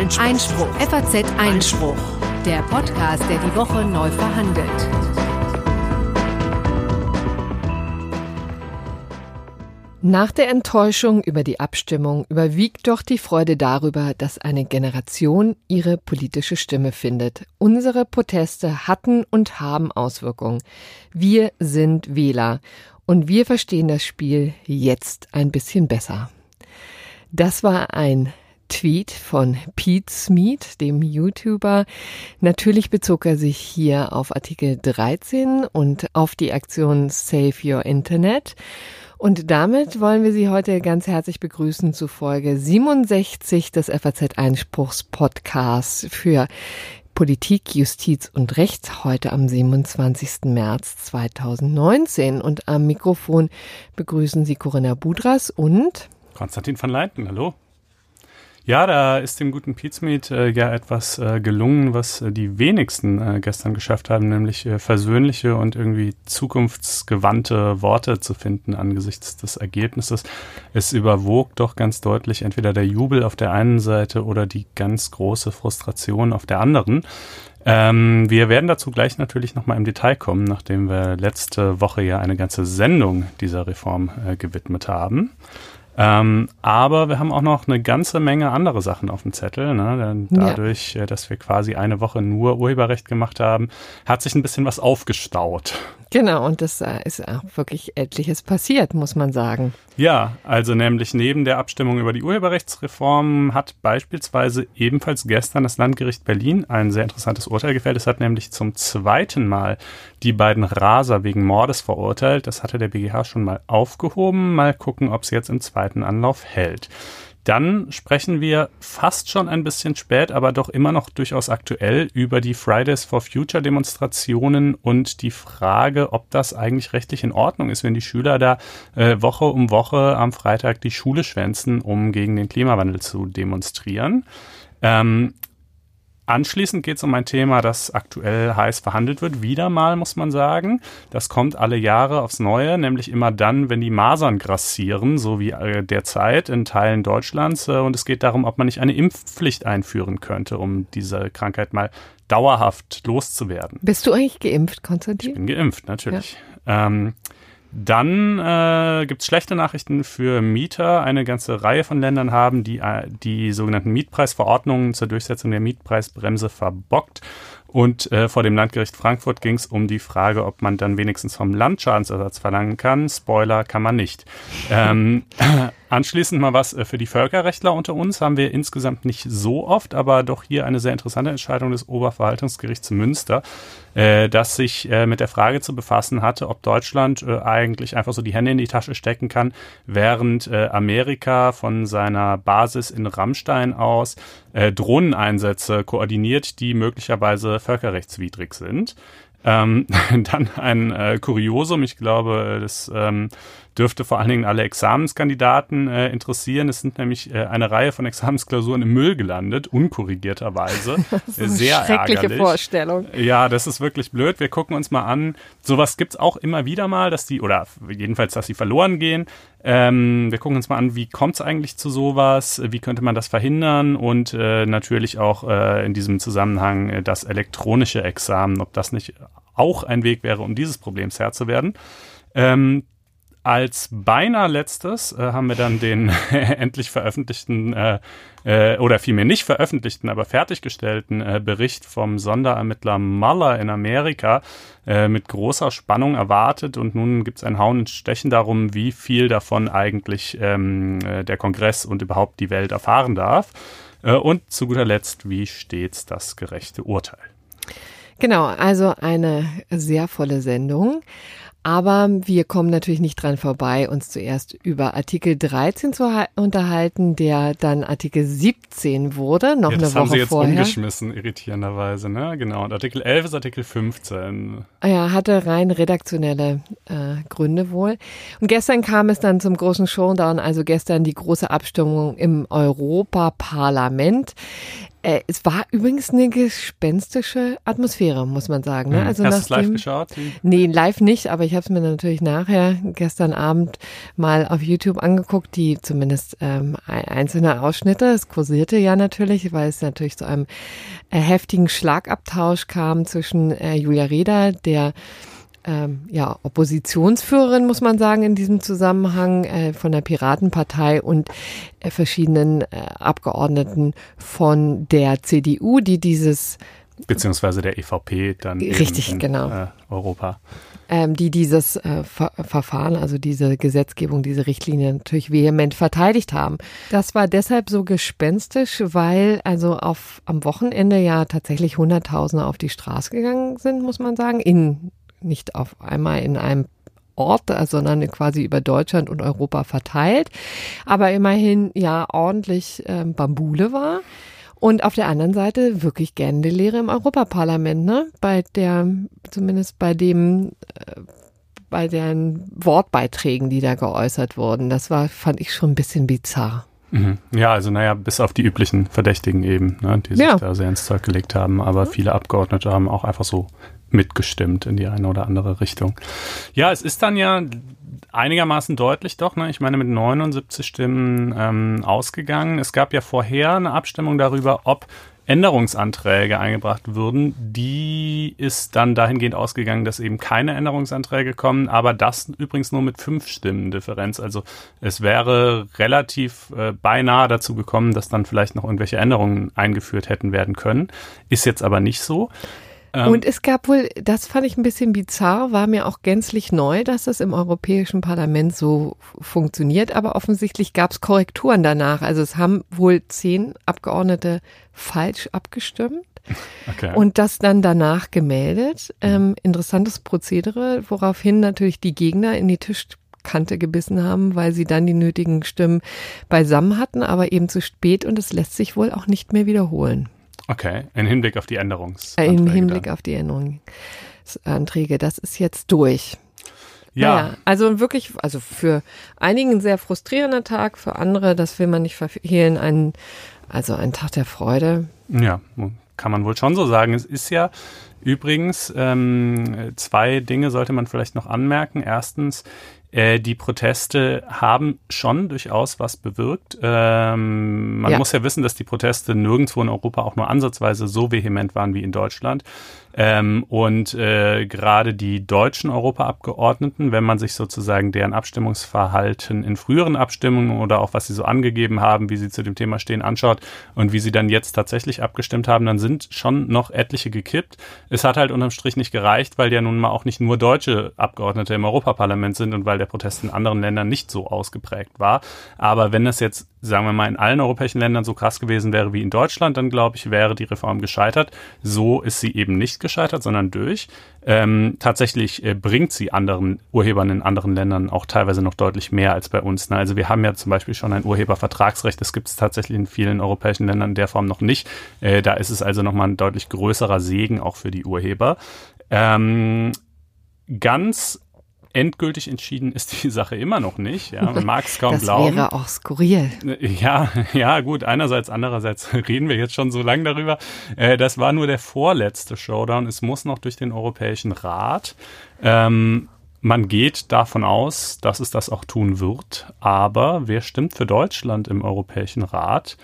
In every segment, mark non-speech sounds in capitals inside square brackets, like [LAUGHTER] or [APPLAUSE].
Einspruch. Einspruch. FAZ Einspruch. Der Podcast, der die Woche neu verhandelt. Nach der Enttäuschung über die Abstimmung überwiegt doch die Freude darüber, dass eine Generation ihre politische Stimme findet. Unsere Proteste hatten und haben Auswirkungen. Wir sind Wähler und wir verstehen das Spiel jetzt ein bisschen besser. Das war ein Tweet von Pete Smeet, dem YouTuber. Natürlich bezog er sich hier auf Artikel 13 und auf die Aktion Save Your Internet. Und damit wollen wir Sie heute ganz herzlich begrüßen zu Folge 67 des FAZ Einspruchs Podcasts für Politik, Justiz und Recht heute am 27. März 2019. Und am Mikrofon begrüßen Sie Corinna Budras und Konstantin van Leiten. Hallo. Ja, da ist dem guten Pizmeet äh, ja etwas äh, gelungen, was äh, die wenigsten äh, gestern geschafft haben, nämlich äh, versöhnliche und irgendwie zukunftsgewandte Worte zu finden angesichts des Ergebnisses. Es überwog doch ganz deutlich entweder der Jubel auf der einen Seite oder die ganz große Frustration auf der anderen. Ähm, wir werden dazu gleich natürlich nochmal im Detail kommen, nachdem wir letzte Woche ja eine ganze Sendung dieser Reform äh, gewidmet haben. Ähm, aber wir haben auch noch eine ganze Menge andere Sachen auf dem Zettel. Ne? Dadurch, ja. Äh, dass wir quasi eine Woche nur Urheberrecht gemacht haben, hat sich ein bisschen was aufgestaut. Genau, und das äh, ist auch wirklich etliches passiert, muss man sagen. Ja, also nämlich neben der Abstimmung über die Urheberrechtsreform hat beispielsweise ebenfalls gestern das Landgericht Berlin ein sehr interessantes Urteil gefällt. Es hat nämlich zum zweiten Mal die beiden Raser wegen Mordes verurteilt. Das hatte der BGH schon mal aufgehoben. Mal gucken, ob es jetzt im zweiten Anlauf hält. Dann sprechen wir fast schon ein bisschen spät, aber doch immer noch durchaus aktuell über die Fridays for Future Demonstrationen und die Frage, ob das eigentlich rechtlich in Ordnung ist, wenn die Schüler da äh, Woche um Woche am Freitag die Schule schwänzen, um gegen den Klimawandel zu demonstrieren. Ähm, Anschließend geht es um ein Thema, das aktuell heiß verhandelt wird. Wieder mal, muss man sagen. Das kommt alle Jahre aufs Neue, nämlich immer dann, wenn die Masern grassieren, so wie äh, derzeit in Teilen Deutschlands. Äh, und es geht darum, ob man nicht eine Impfpflicht einführen könnte, um diese Krankheit mal dauerhaft loszuwerden. Bist du eigentlich geimpft, Konstantin? Ich bin geimpft, natürlich. Ja. Ähm, dann äh, gibt es schlechte Nachrichten für Mieter. Eine ganze Reihe von Ländern haben die, äh, die sogenannten Mietpreisverordnungen zur Durchsetzung der Mietpreisbremse verbockt. Und äh, vor dem Landgericht Frankfurt ging es um die Frage, ob man dann wenigstens vom Land Schadensersatz verlangen kann. Spoiler kann man nicht. Ähm, [LAUGHS] Anschließend mal was äh, für die Völkerrechtler unter uns haben wir insgesamt nicht so oft, aber doch hier eine sehr interessante Entscheidung des Oberverwaltungsgerichts Münster, äh, das sich äh, mit der Frage zu befassen hatte, ob Deutschland äh, eigentlich einfach so die Hände in die Tasche stecken kann, während äh, Amerika von seiner Basis in Rammstein aus äh, Drohneneinsätze koordiniert, die möglicherweise völkerrechtswidrig sind. Ähm, [LAUGHS] dann ein äh, Kuriosum, ich glaube, das ähm, dürfte vor allen Dingen alle Examenskandidaten äh, interessieren. Es sind nämlich äh, eine Reihe von Examensklausuren im Müll gelandet, unkorrigierterweise. [LAUGHS] das ist eine Sehr schreckliche ärgerlich. Vorstellung. Ja, das ist wirklich blöd. Wir gucken uns mal an. Sowas gibt's auch immer wieder mal, dass die, oder jedenfalls, dass sie verloren gehen. Ähm, wir gucken uns mal an, wie kommt's eigentlich zu sowas, wie könnte man das verhindern und äh, natürlich auch äh, in diesem Zusammenhang äh, das elektronische Examen, ob das nicht auch ein Weg wäre, um dieses Problems Herr zu werden. Ähm, als beinahe letztes äh, haben wir dann den [LAUGHS] endlich veröffentlichten äh, äh, oder vielmehr nicht veröffentlichten, aber fertiggestellten äh, Bericht vom Sonderermittler Mueller in Amerika äh, mit großer Spannung erwartet und nun gibt es ein Hauen und Stechen darum, wie viel davon eigentlich ähm, äh, der Kongress und überhaupt die Welt erfahren darf. Äh, und zu guter Letzt, wie stets das gerechte Urteil. Genau, also eine sehr volle Sendung. Aber wir kommen natürlich nicht dran vorbei, uns zuerst über Artikel 13 zu unterhalten, der dann Artikel 17 wurde, noch ja, eine Woche vorher. Das haben Sie jetzt vorher. umgeschmissen, irritierenderweise, ne? Genau. Und Artikel 11 ist Artikel 15. Ja, hatte rein redaktionelle äh, Gründe wohl. Und gestern kam es dann zum großen Showdown, also gestern die große Abstimmung im Europaparlament. Äh, es war übrigens eine gespenstische Atmosphäre, muss man sagen. Ne? Mhm. Also Hast du live geschaut? Nee, live nicht, aber ich habe es mir natürlich nachher gestern Abend mal auf YouTube angeguckt, die zumindest ähm, ein- einzelne Ausschnitte. Es kursierte ja natürlich, weil es natürlich zu einem äh, heftigen Schlagabtausch kam zwischen äh, Julia Reda, der ähm, ja, Oppositionsführerin, muss man sagen, in diesem Zusammenhang äh, von der Piratenpartei und äh, verschiedenen äh, Abgeordneten von der CDU, die dieses Beziehungsweise der EVP dann Richtig, in genau. äh, Europa. ähm, die dieses äh, Ver Verfahren, also diese Gesetzgebung, diese Richtlinie natürlich vehement verteidigt haben. Das war deshalb so gespenstisch, weil also auf am Wochenende ja tatsächlich Hunderttausende auf die Straße gegangen sind, muss man sagen, in nicht auf einmal in einem Ort, äh, sondern quasi über Deutschland und Europa verteilt, aber immerhin ja ordentlich ähm, Bambule war. Und auf der anderen Seite wirklich gähnende Lehre im Europaparlament, ne? Bei der, zumindest bei dem, äh, bei den Wortbeiträgen, die da geäußert wurden. Das war, fand ich schon ein bisschen bizarr. Mhm. Ja, also naja, bis auf die üblichen Verdächtigen eben, ne, die sich Ja. da sehr ins Zeug gelegt haben. Aber viele Abgeordnete haben auch einfach so mitgestimmt in die eine oder andere Richtung. Ja, es ist dann ja einigermaßen deutlich doch, ne? ich meine mit 79 Stimmen ähm, ausgegangen. Es gab ja vorher eine Abstimmung darüber, ob Änderungsanträge eingebracht würden. Die ist dann dahingehend ausgegangen, dass eben keine Änderungsanträge kommen, aber das übrigens nur mit fünf Stimmen Differenz. Also es wäre relativ äh, beinahe dazu gekommen, dass dann vielleicht noch irgendwelche Änderungen eingeführt hätten werden können. Ist jetzt aber nicht so. Ähm, Und es gab wohl, das fand ich ein bisschen bizarr, war mir auch gänzlich neu, dass das im Europäischen Parlament so funktioniert, aber offensichtlich gab es Korrekturen danach. Also es haben wohl zehn Abgeordnete falsch abgestimmt okay. und das dann danach gemeldet. Ähm, interessantes Prozedere, woraufhin natürlich die Gegner in die Tischkante gebissen haben, weil sie dann die nötigen Stimmen beisammen hatten, aber eben zu spät und es lässt sich wohl auch nicht mehr wiederholen. Okay, im Hinblick auf die Äh, Änderungsanträge. Im Hinblick dann. auf die Änderungsanträge. Das ist jetzt durch. Ja, Naja, also wirklich, also für einigen ein sehr frustrierender Tag, für andere, das will man nicht verhehlen, ein, also ein Tag der Freude. Ja, kann man wohl schon so sagen. Es ist ja übrigens, ähm, zwei Dinge sollte man vielleicht noch anmerken. Erstens, äh, die Proteste haben schon durchaus was bewirkt. Ähm, man Ja. muss ja wissen, dass die Proteste nirgendwo in Europa auch nur ansatzweise so vehement waren wie in Deutschland. Ähm, und äh, gerade die deutschen Europaabgeordneten, wenn man sich sozusagen deren Abstimmungsverhalten in früheren Abstimmungen oder auch was sie so angegeben haben, wie sie zu dem Thema stehen, anschaut und wie sie dann jetzt tatsächlich abgestimmt haben, dann sind schon noch etliche gekippt. Es hat halt unterm Strich nicht gereicht, weil ja nun mal auch nicht nur deutsche Abgeordnete im Europaparlament sind und weil der Protest in anderen Ländern nicht so ausgeprägt war. Aber wenn das jetzt, sagen wir mal, in allen europäischen Ländern so krass gewesen wäre wie in Deutschland, dann glaube ich, wäre die Reform gescheitert. So ist sie eben nicht gescheitert, sondern durch. Ähm, tatsächlich äh, bringt sie anderen Urhebern in anderen Ländern auch teilweise noch deutlich mehr als bei uns. Ne? Also wir haben ja zum Beispiel schon ein Urhebervertragsrecht. Das gibt es tatsächlich in vielen europäischen Ländern in der Form noch nicht. Äh, da ist es also nochmal ein deutlich größerer Segen auch für die Urheber. Ähm, ganz endgültig entschieden ist die Sache immer noch nicht. Ja, man mag es kaum das glauben. wäre auch skurril. Ja, ja, gut. Einerseits, andererseits [LAUGHS] reden wir jetzt schon so lange darüber. Äh, das war nur der vorletzte Showdown. Es muss noch durch den Europäischen Rat. Ähm, man geht davon aus, dass es das auch tun wird. Aber wer stimmt für Deutschland im Europäischen Rat?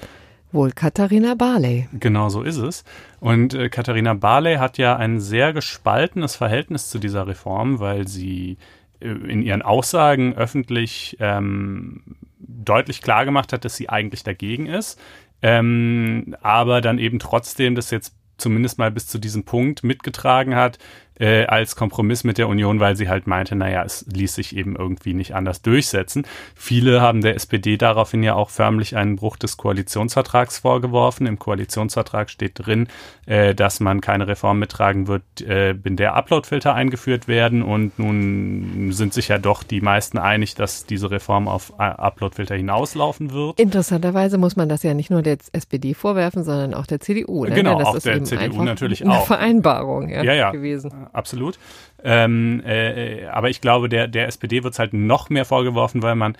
Wohl Katharina Barley. Genau so ist es. Und äh, Katharina Barley hat ja ein sehr gespaltenes Verhältnis zu dieser Reform, weil sie äh, in ihren Aussagen öffentlich ähm, deutlich klar gemacht hat, dass sie eigentlich dagegen ist, ähm, aber dann eben trotzdem das jetzt zumindest mal bis zu diesem Punkt mitgetragen hat, äh, als Kompromiss mit der Union, weil sie halt meinte, naja, es ließ sich eben irgendwie nicht anders durchsetzen. Viele haben der SPD daraufhin ja auch förmlich einen Bruch des Koalitionsvertrags vorgeworfen. Im Koalitionsvertrag steht drin, äh, dass man keine Reform mittragen wird, äh, in der Uploadfilter eingeführt werden. Und nun sind sich ja doch die meisten einig, dass diese Reform auf äh, Uploadfilter hinauslaufen wird. Interessanterweise muss man das ja nicht nur der SPD vorwerfen, sondern auch der CDU. Ne? Genau, das auch ist der CDU natürlich eine auch. Vereinbarung ja, Ja, ja. gewesen. Absolut. Ähm, äh, aber ich glaube, der, der SPD wird es halt noch mehr vorgeworfen, weil man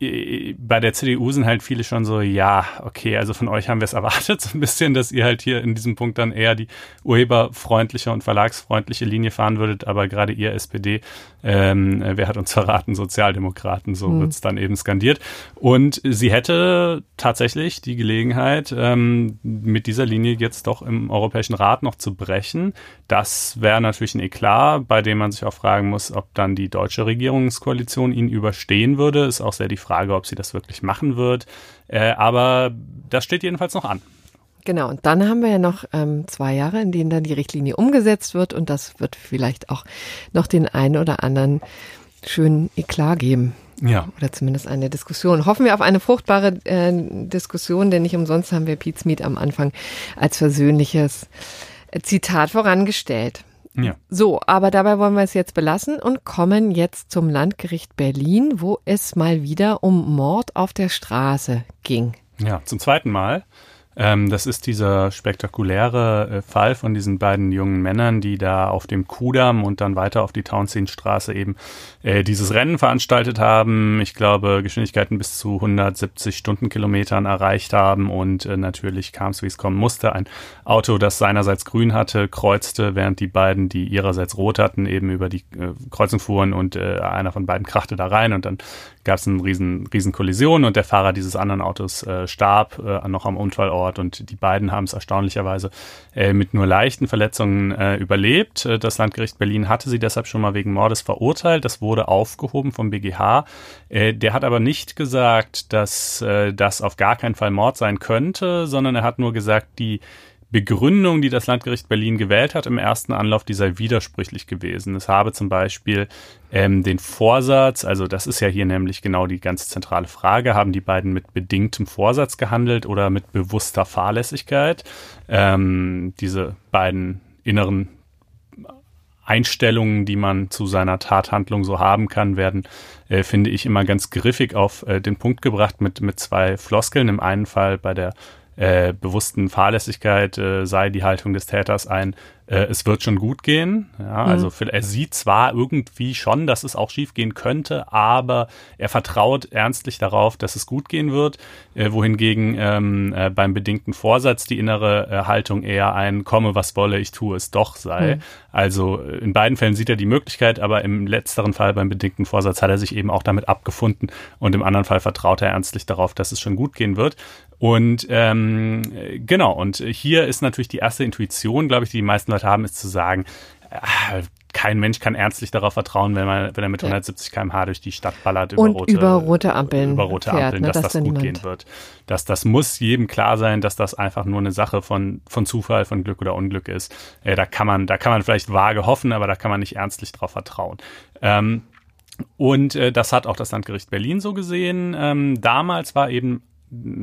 bei der CDU sind halt viele schon so, ja, okay, also von euch haben wir es [LAUGHS] erwartet, so ein bisschen, dass ihr halt hier in diesem Punkt dann eher die urheberfreundliche und verlagsfreundliche Linie fahren würdet, aber gerade ihr SPD, ähm, wer hat uns verraten, Sozialdemokraten, so mhm. wird's dann eben skandiert. Und sie hätte tatsächlich die Gelegenheit, ähm, mit dieser Linie jetzt doch im Europäischen Rat noch zu brechen. Das wäre natürlich ein Eklat, bei dem man sich auch fragen muss, ob dann die deutsche Regierungskoalition ihn überstehen würde. Ist auch sehr die Frage, ob sie das wirklich machen wird. Äh, aber das steht jedenfalls noch an. Genau, und dann haben wir ja noch ähm, zwei Jahre, in denen dann die Richtlinie umgesetzt wird und das wird vielleicht auch noch den einen oder anderen schönen Eklat geben. Ja. Oder zumindest eine Diskussion. Hoffen wir auf eine fruchtbare äh, Diskussion, denn nicht umsonst haben wir Pete's Meet am Anfang als versöhnliches Zitat vorangestellt. Ja. So, aber dabei wollen wir es jetzt belassen und kommen jetzt zum Landgericht Berlin, wo es mal wieder um Mord auf der Straße ging. Ja, zum zweiten Mal. Ähm, das ist dieser spektakuläre äh, Fall von diesen beiden jungen Männern, die da auf dem Kudamm und dann weiter auf die Townsendstraße eben äh, dieses Rennen veranstaltet haben. Ich glaube, Geschwindigkeiten bis zu 170 Stundenkilometern erreicht haben und äh, natürlich kam es, wie es kommen musste. Ein Auto, das seinerseits grün hatte, kreuzte, während die beiden, die ihrerseits rot hatten, eben über die äh, Kreuzung fuhren und äh, einer von beiden krachte da rein und dann gab es eine riesen, riesen Kollision und der Fahrer dieses anderen Autos starb noch am Unfallort und die beiden haben es erstaunlicherweise äh, mit nur leichten Verletzungen äh, überlebt. Äh, das Landgericht Berlin hatte sie deshalb schon mal wegen Mordes verurteilt. Das wurde aufgehoben vom BGH. Äh, der hat aber nicht gesagt, dass äh, das auf gar keinen Fall Mord sein könnte, sondern er hat nur gesagt, die Begründung, die das Landgericht Berlin gewählt hat im ersten Anlauf, die sei widersprüchlich gewesen. Es habe zum Beispiel ähm, den Vorsatz, also das ist ja hier nämlich genau die ganz zentrale Frage, haben die beiden mit bedingtem Vorsatz gehandelt oder mit bewusster Fahrlässigkeit? Ähm, diese beiden inneren Einstellungen, die man zu seiner Tathandlung so haben kann, werden, äh, finde ich, immer ganz griffig auf äh, den Punkt gebracht mit, mit zwei Floskeln. Im einen Fall bei der äh, bewussten Fahrlässigkeit äh, sei die Haltung des Täters ein, äh, es wird schon gut gehen. Ja, mhm. Also für, er sieht zwar irgendwie schon, dass es auch schief gehen könnte, aber er vertraut ernstlich darauf, dass es gut gehen wird, äh, wohingegen ähm, äh, beim bedingten Vorsatz die innere äh, Haltung eher ein komme, was wolle, ich tue es doch sei. Mhm. Also in beiden Fällen sieht er die Möglichkeit, aber im letzteren Fall beim bedingten Vorsatz hat er sich eben auch damit abgefunden und im anderen Fall vertraut er ernstlich darauf, dass es schon gut gehen wird. Und ähm, genau, und hier ist natürlich die erste Intuition, glaube ich, die die meisten Leute haben, ist zu sagen, äh, kein Mensch kann ernstlich darauf vertrauen, wenn, man, wenn er mit 170 km/h durch die Stadt ballert über, rote, über rote Ampeln, über rote fährt, Ampeln ne, dass, dass das gut gehen wird. Dass das muss jedem klar sein, dass das einfach nur eine Sache von, von Zufall, von Glück oder Unglück ist. Äh, da kann man, da kann man vielleicht vage hoffen, aber da kann man nicht ernstlich drauf vertrauen. Ähm, und äh, das hat auch das Landgericht Berlin so gesehen. Ähm, damals war eben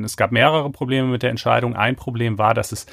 es gab mehrere Probleme mit der Entscheidung. Ein Problem war, dass es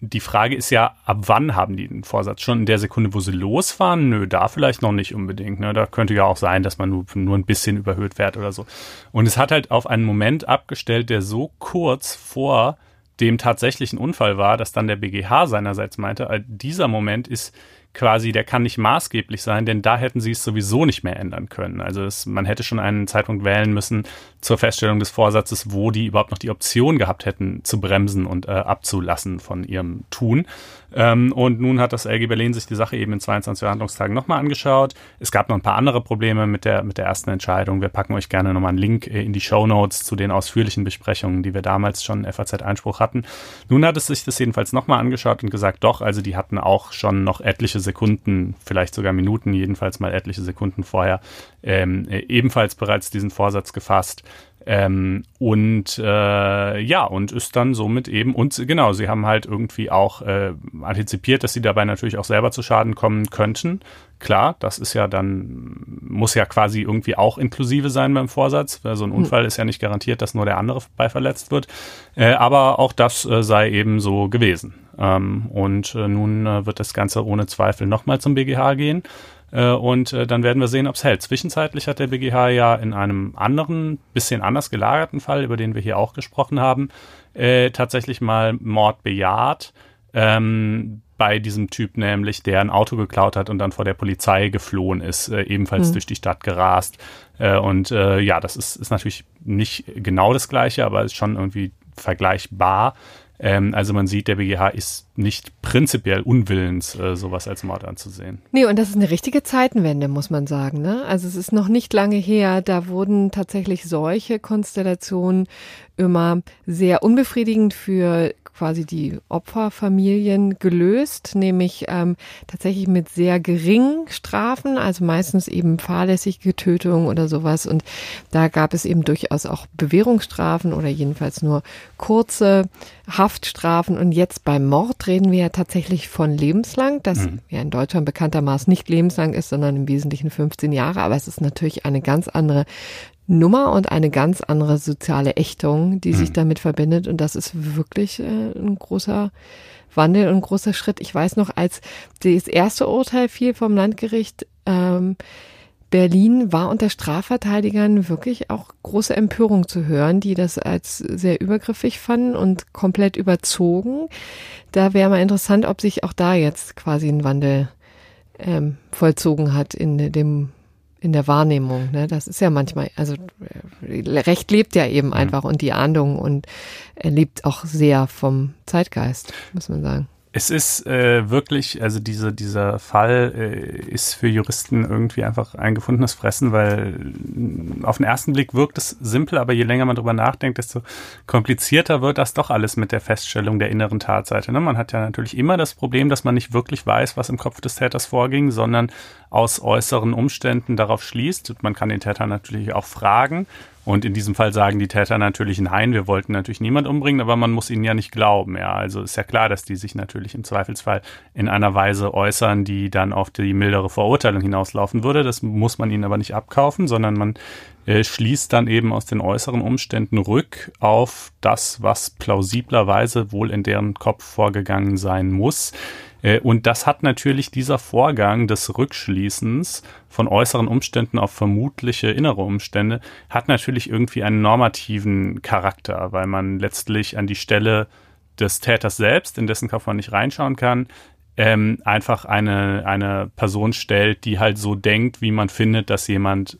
die Frage ist ja, ab wann haben die den Vorsatz? Schon in der Sekunde, wo sie losfahren? Nö, da vielleicht noch nicht unbedingt. Ne? Da könnte ja auch sein, dass man nur, nur ein bisschen überhöht fährt oder so. Und es hat halt auf einen Moment abgestellt, der so kurz vor dem tatsächlichen Unfall war, dass dann der BGH seinerseits meinte, dieser Moment ist quasi, der kann nicht maßgeblich sein, denn da hätten sie es sowieso nicht mehr ändern können. Also es, man hätte schon einen Zeitpunkt wählen müssen zur Feststellung des Vorsatzes, wo die überhaupt noch die Option gehabt hätten, zu bremsen und äh, abzulassen von ihrem Tun. Ähm, und nun hat das LG Berlin sich die Sache eben in 22 Verhandlungstagen nochmal angeschaut. Es gab noch ein paar andere Probleme mit der, mit der ersten Entscheidung. Wir packen euch gerne nochmal einen Link äh, in die Show Notes zu den ausführlichen Besprechungen, die wir damals schon FAZ-Einspruch hatten. Nun hat es sich das jedenfalls nochmal angeschaut und gesagt, doch, also die hatten auch schon noch etliche Sekunden, vielleicht sogar Minuten, jedenfalls mal etliche Sekunden vorher ähm, äh, ebenfalls bereits diesen Vorsatz gefasst. Ähm, und äh, ja, und ist dann somit eben, und genau, sie haben halt irgendwie auch äh, antizipiert, dass sie dabei natürlich auch selber zu Schaden kommen könnten. Klar, das ist ja dann, muss ja quasi irgendwie auch inklusive sein beim Vorsatz. So also ein hm. Unfall ist ja nicht garantiert, dass nur der andere bei verletzt wird. Äh, aber auch das äh, sei eben so gewesen. Ähm, und äh, nun äh, wird das Ganze ohne Zweifel nochmal zum BGH gehen. Äh, und äh, dann werden wir sehen, ob es hält. Zwischenzeitlich hat der BGH ja in einem anderen, bisschen anders gelagerten Fall, über den wir hier auch gesprochen haben, äh, tatsächlich mal Mord bejaht. Ähm, bei diesem Typ nämlich, der ein Auto geklaut hat und dann vor der Polizei geflohen ist, äh, ebenfalls mhm. durch die Stadt gerast. Und ja, das ist, ist natürlich nicht genau das Gleiche, aber ist schon irgendwie vergleichbar. Ähm, also man sieht, der BGH ist nicht prinzipiell unwillens, äh, sowas als Mord anzusehen. Nee, und das ist eine richtige Zeitenwende, muss man sagen. Ne? Also es ist noch nicht lange her, da wurden tatsächlich solche Konstellationen immer sehr unbefriedigend für quasi die Opferfamilien gelöst, nämlich ähm, tatsächlich mit sehr geringen Strafen, also meistens eben fahrlässige Tötung oder sowas. Und da gab es eben durchaus auch Bewährungsstrafen oder jedenfalls nur kurze Haftstrafen. Und jetzt beim Mord reden wir ja tatsächlich von lebenslang, das mhm. ja in Deutschland bekanntermaßen nicht lebenslang ist, sondern im Wesentlichen 15 Jahre. Aber es ist natürlich eine ganz andere Nummer und eine ganz andere soziale Ächtung, die mhm. sich damit verbindet. Und das ist wirklich äh, ein großer Wandel und ein großer Schritt. Ich weiß noch, als das erste Urteil fiel vom Landgericht ähm, Berlin, war unter Strafverteidigern wirklich auch große Empörung zu hören, die das als sehr übergriffig fanden und komplett überzogen. Da wäre mal interessant, ob sich auch da jetzt quasi ein Wandel ähm, vollzogen hat in dem in der Wahrnehmung. Ne? Das ist ja manchmal, also Recht lebt ja eben mhm. einfach und die Ahndung und er lebt auch sehr vom Zeitgeist, muss man sagen. Es ist äh, wirklich, also diese, dieser Fall äh, ist für Juristen irgendwie einfach ein gefundenes Fressen, weil äh, auf den ersten Blick wirkt es simpel, aber je länger man drüber nachdenkt, desto komplizierter wird das doch alles mit der Feststellung der inneren Tatseite. Ne? Man hat ja natürlich immer das Problem, dass man nicht wirklich weiß, was im Kopf des Täters vorging, sondern aus äußeren Umständen darauf schließt. Man kann den Täter natürlich auch fragen und in diesem Fall sagen die Täter natürlich nein, wir wollten natürlich niemand umbringen, aber man muss ihnen ja nicht glauben. Ja, also ist ja klar, dass die sich natürlich im Zweifelsfall in einer Weise äußern, die dann auf die mildere Verurteilung hinauslaufen würde. Das muss man ihnen aber nicht abkaufen, sondern man äh, schließt dann eben aus den äußeren Umständen rück auf das, was plausiblerweise wohl in deren Kopf vorgegangen sein muss. Äh, und das hat natürlich dieser Vorgang des Rückschließens von äußeren Umständen auf vermutliche innere Umstände, hat natürlich irgendwie einen normativen Charakter, weil man letztlich an die Stelle des Täters selbst, in dessen Kopf man nicht reinschauen kann, ähm, einfach eine, eine Person stellt, die halt so denkt, wie man findet, dass jemand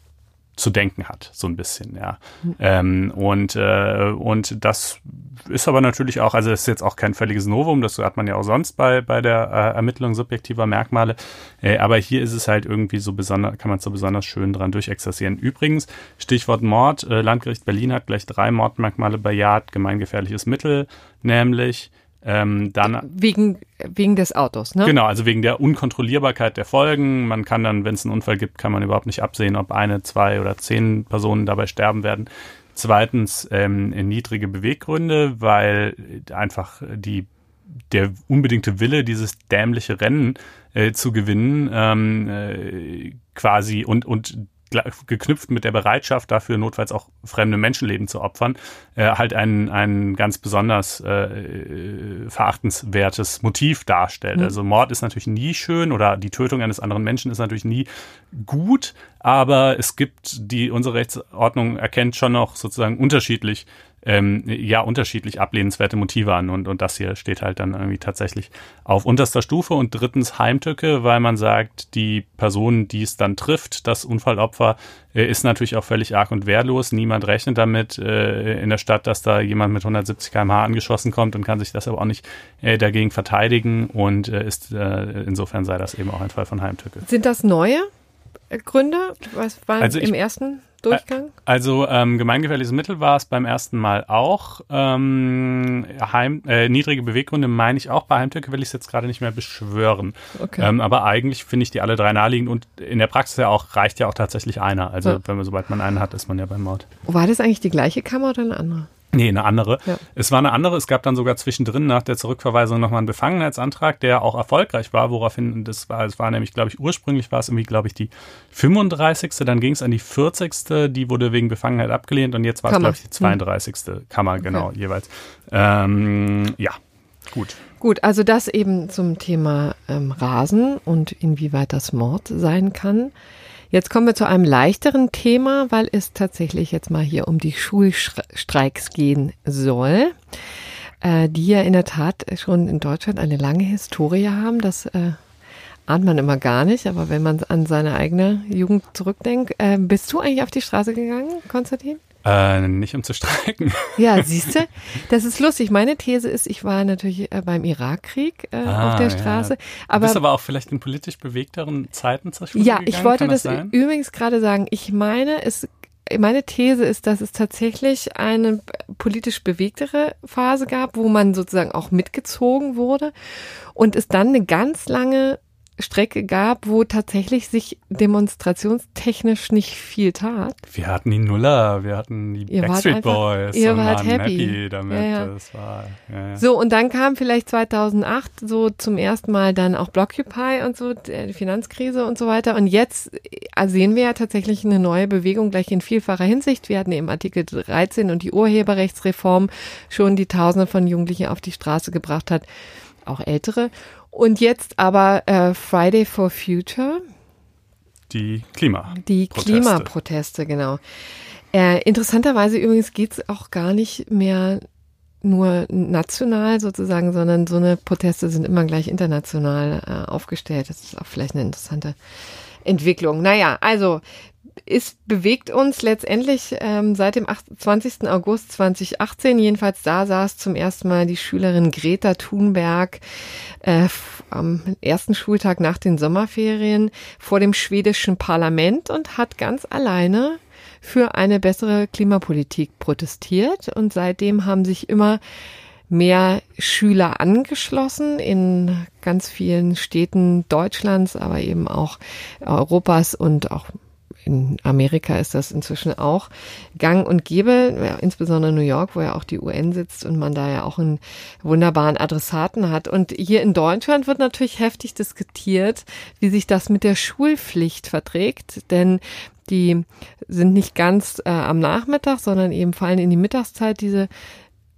zu denken hat, so ein bisschen, ja. Mhm. Ähm, und, äh, und das ist aber natürlich auch, also das ist jetzt auch kein völliges Novum, das hat man ja auch sonst bei, bei der äh, Ermittlung subjektiver Merkmale. Äh, aber hier ist es halt irgendwie so besonders, kann man so besonders schön dran durchexerzieren. Übrigens, Stichwort Mord, äh, Landgericht Berlin hat gleich drei Mordmerkmale bejaht, gemeingefährliches Mittel, nämlich ähm, dann wegen wegen des Autos, ne? Genau, also wegen der Unkontrollierbarkeit der Folgen. Man kann dann, wenn es einen Unfall gibt, kann man überhaupt nicht absehen, ob eine, zwei oder zehn Personen dabei sterben werden. Zweitens ähm, niedrige Beweggründe, weil einfach die der unbedingte Wille, dieses dämliche Rennen äh, zu gewinnen, ähm, äh, quasi und und geknüpft mit der Bereitschaft dafür, notfalls auch fremde Menschenleben zu opfern, äh, halt ein, ein ganz besonders äh, verachtenswertes Motiv darstellt. Mhm. Also Mord ist natürlich nie schön oder die Tötung eines anderen Menschen ist natürlich nie gut, aber es gibt die, unsere Rechtsordnung erkennt schon noch sozusagen unterschiedlich ähm, ja unterschiedlich ablehnenswerte Motive an und, und das hier steht halt dann irgendwie tatsächlich auf unterster Stufe und drittens Heimtücke, weil man sagt, die Person, die es dann trifft, das Unfallopfer, äh, ist natürlich auch völlig arg und wehrlos. Niemand rechnet damit äh, in der Stadt, dass da jemand mit 170 km/h angeschossen kommt und kann sich das aber auch nicht äh, dagegen verteidigen und äh, ist äh, insofern sei das eben auch ein Fall von Heimtücke. Sind das neue Gründe? Was war also im ersten? Durchgang? Also ähm, gemeingefährliches Mittel war es beim ersten Mal auch. Ähm, Heim, äh, niedrige Beweggründe meine ich auch. Bei Heimtücke will ich es jetzt gerade nicht mehr beschwören. Okay. Ähm, aber eigentlich finde ich die alle drei naheliegend und in der Praxis ja auch reicht ja auch tatsächlich einer. Also ja. wenn man sobald man einen hat, ist man ja beim Mord. War das eigentlich die gleiche Kammer oder eine andere? Nee, eine andere. Ja. Es war eine andere. Es gab dann sogar zwischendrin nach der Zurückverweisung nochmal einen Befangenheitsantrag, der auch erfolgreich war, woraufhin das war, es war nämlich, glaube ich, ursprünglich war es irgendwie, glaube ich, die 35. Dann ging es an die 40. Die wurde wegen Befangenheit abgelehnt und jetzt war es, glaube ich, die 32. Hm. Kammer, genau, okay. jeweils. Ähm, ja, gut. Gut, also das eben zum Thema ähm, Rasen und inwieweit das Mord sein kann. Jetzt kommen wir zu einem leichteren Thema, weil es tatsächlich jetzt mal hier um die Schulstreiks gehen soll. äh, die ja in der Tat schon in Deutschland eine lange Historie haben. Das äh, ahnt man immer gar nicht, aber wenn man an seine eigene Jugend zurückdenkt, äh, bist du eigentlich auf die Straße gegangen, Konstantin? Äh, nicht um zu streiken. [LAUGHS] Ja, siehst du, das ist lustig. Meine These ist, ich war natürlich äh, beim Irakkrieg äh, ah, auf der Straße. Ja. Aber, du bist aber auch vielleicht in politisch bewegteren Zeiten zur Schule Ja, gegangen? ich wollte das, das übrigens gerade sagen. Ich meine, es meine These ist, dass es tatsächlich eine politisch bewegtere Phase gab, wo man sozusagen auch mitgezogen wurde und es dann eine ganz lange Strecke gab, wo tatsächlich sich demonstrationstechnisch nicht viel tat. Wir hatten die Nuller, wir hatten die ihr Backstreet einfach, Boys ihr wart happy. happy damit. Ja, ja. Das war, ja, so, und dann kam vielleicht 2008 so zum ersten Mal dann auch Blockupy und so, die Finanzkrise und so weiter. Und jetzt äh, sehen wir ja tatsächlich eine neue Bewegung gleich in vielfacher Hinsicht. Wir hatten eben Artikel 13 und die Urheberrechtsreform schon die Tausende von Jugendlichen auf die Straße gebracht hat, auch ältere. Und jetzt aber äh, Friday for Future. Die Klima. Die Klimaproteste, genau. Äh, interessanterweise übrigens geht's auch gar nicht mehr nur national sozusagen, sondern so eine Proteste sind immer gleich international äh, aufgestellt. Das ist auch vielleicht eine interessante Entwicklung. Naja, also es bewegt uns letztendlich ähm, seit dem 20. August 2018. Jedenfalls da saß zum ersten Mal die Schülerin Greta Thunberg äh, am ersten Schultag nach den Sommerferien vor dem schwedischen Parlament und hat ganz alleine für eine bessere Klimapolitik protestiert. Und seitdem haben sich immer mehr Schüler angeschlossen in ganz vielen Städten Deutschlands, aber eben auch Europas und auch in Amerika ist das inzwischen auch gang und gäbe, insbesondere New York, wo ja auch die UN sitzt und man da ja auch einen wunderbaren Adressaten hat. Und hier in Deutschland wird natürlich heftig diskutiert, wie sich das mit der Schulpflicht verträgt, denn die sind nicht ganz äh, am Nachmittag, sondern eben fallen in die Mittagszeit diese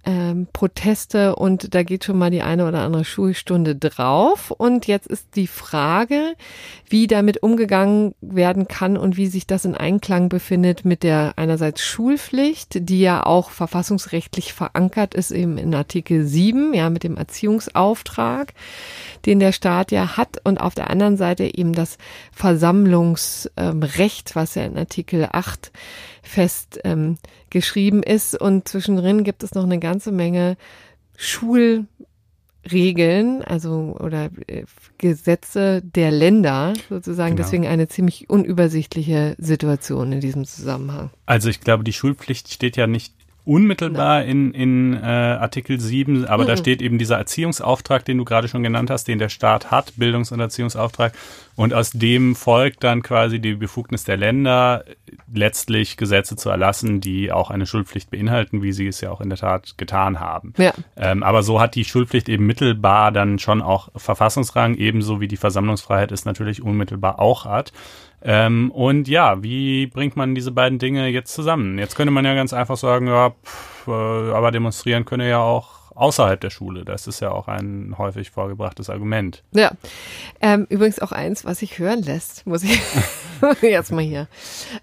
ähm, Proteste und da geht schon mal die eine oder andere Schulstunde drauf. Und jetzt ist die Frage, wie damit umgegangen werden kann und wie sich das in Einklang befindet mit der einerseits Schulpflicht, die ja auch verfassungsrechtlich verankert ist eben in Artikel 7, ja, mit dem Erziehungsauftrag, den der Staat ja hat und auf der anderen Seite eben das Versammlungsrecht, was ja in Artikel 8 fest ähm, geschrieben ist. Und zwischendrin gibt es noch eine ganze Menge Schulregeln, also oder äh, Gesetze der Länder sozusagen. Genau. Deswegen eine ziemlich unübersichtliche Situation in diesem Zusammenhang. Also ich glaube, die Schulpflicht steht ja nicht unmittelbar in, in äh, Artikel 7, aber mhm. da steht eben dieser Erziehungsauftrag, den du gerade schon genannt hast, den der Staat hat, Bildungs- und Erziehungsauftrag. Und aus dem folgt dann quasi die Befugnis der Länder, letztlich Gesetze zu erlassen, die auch eine Schulpflicht beinhalten, wie sie es ja auch in der Tat getan haben. Ja. Ähm, aber so hat die Schulpflicht eben mittelbar dann schon auch Verfassungsrang, ebenso wie die Versammlungsfreiheit es natürlich unmittelbar auch hat. Ähm, und ja, wie bringt man diese beiden Dinge jetzt zusammen? Jetzt könnte man ja ganz einfach sagen, ja, pff, äh, aber demonstrieren könne ja auch außerhalb der Schule. Das ist ja auch ein häufig vorgebrachtes Argument. Ja, ähm, übrigens auch eins, was sich hören lässt, muss ich [LAUGHS] jetzt mal hier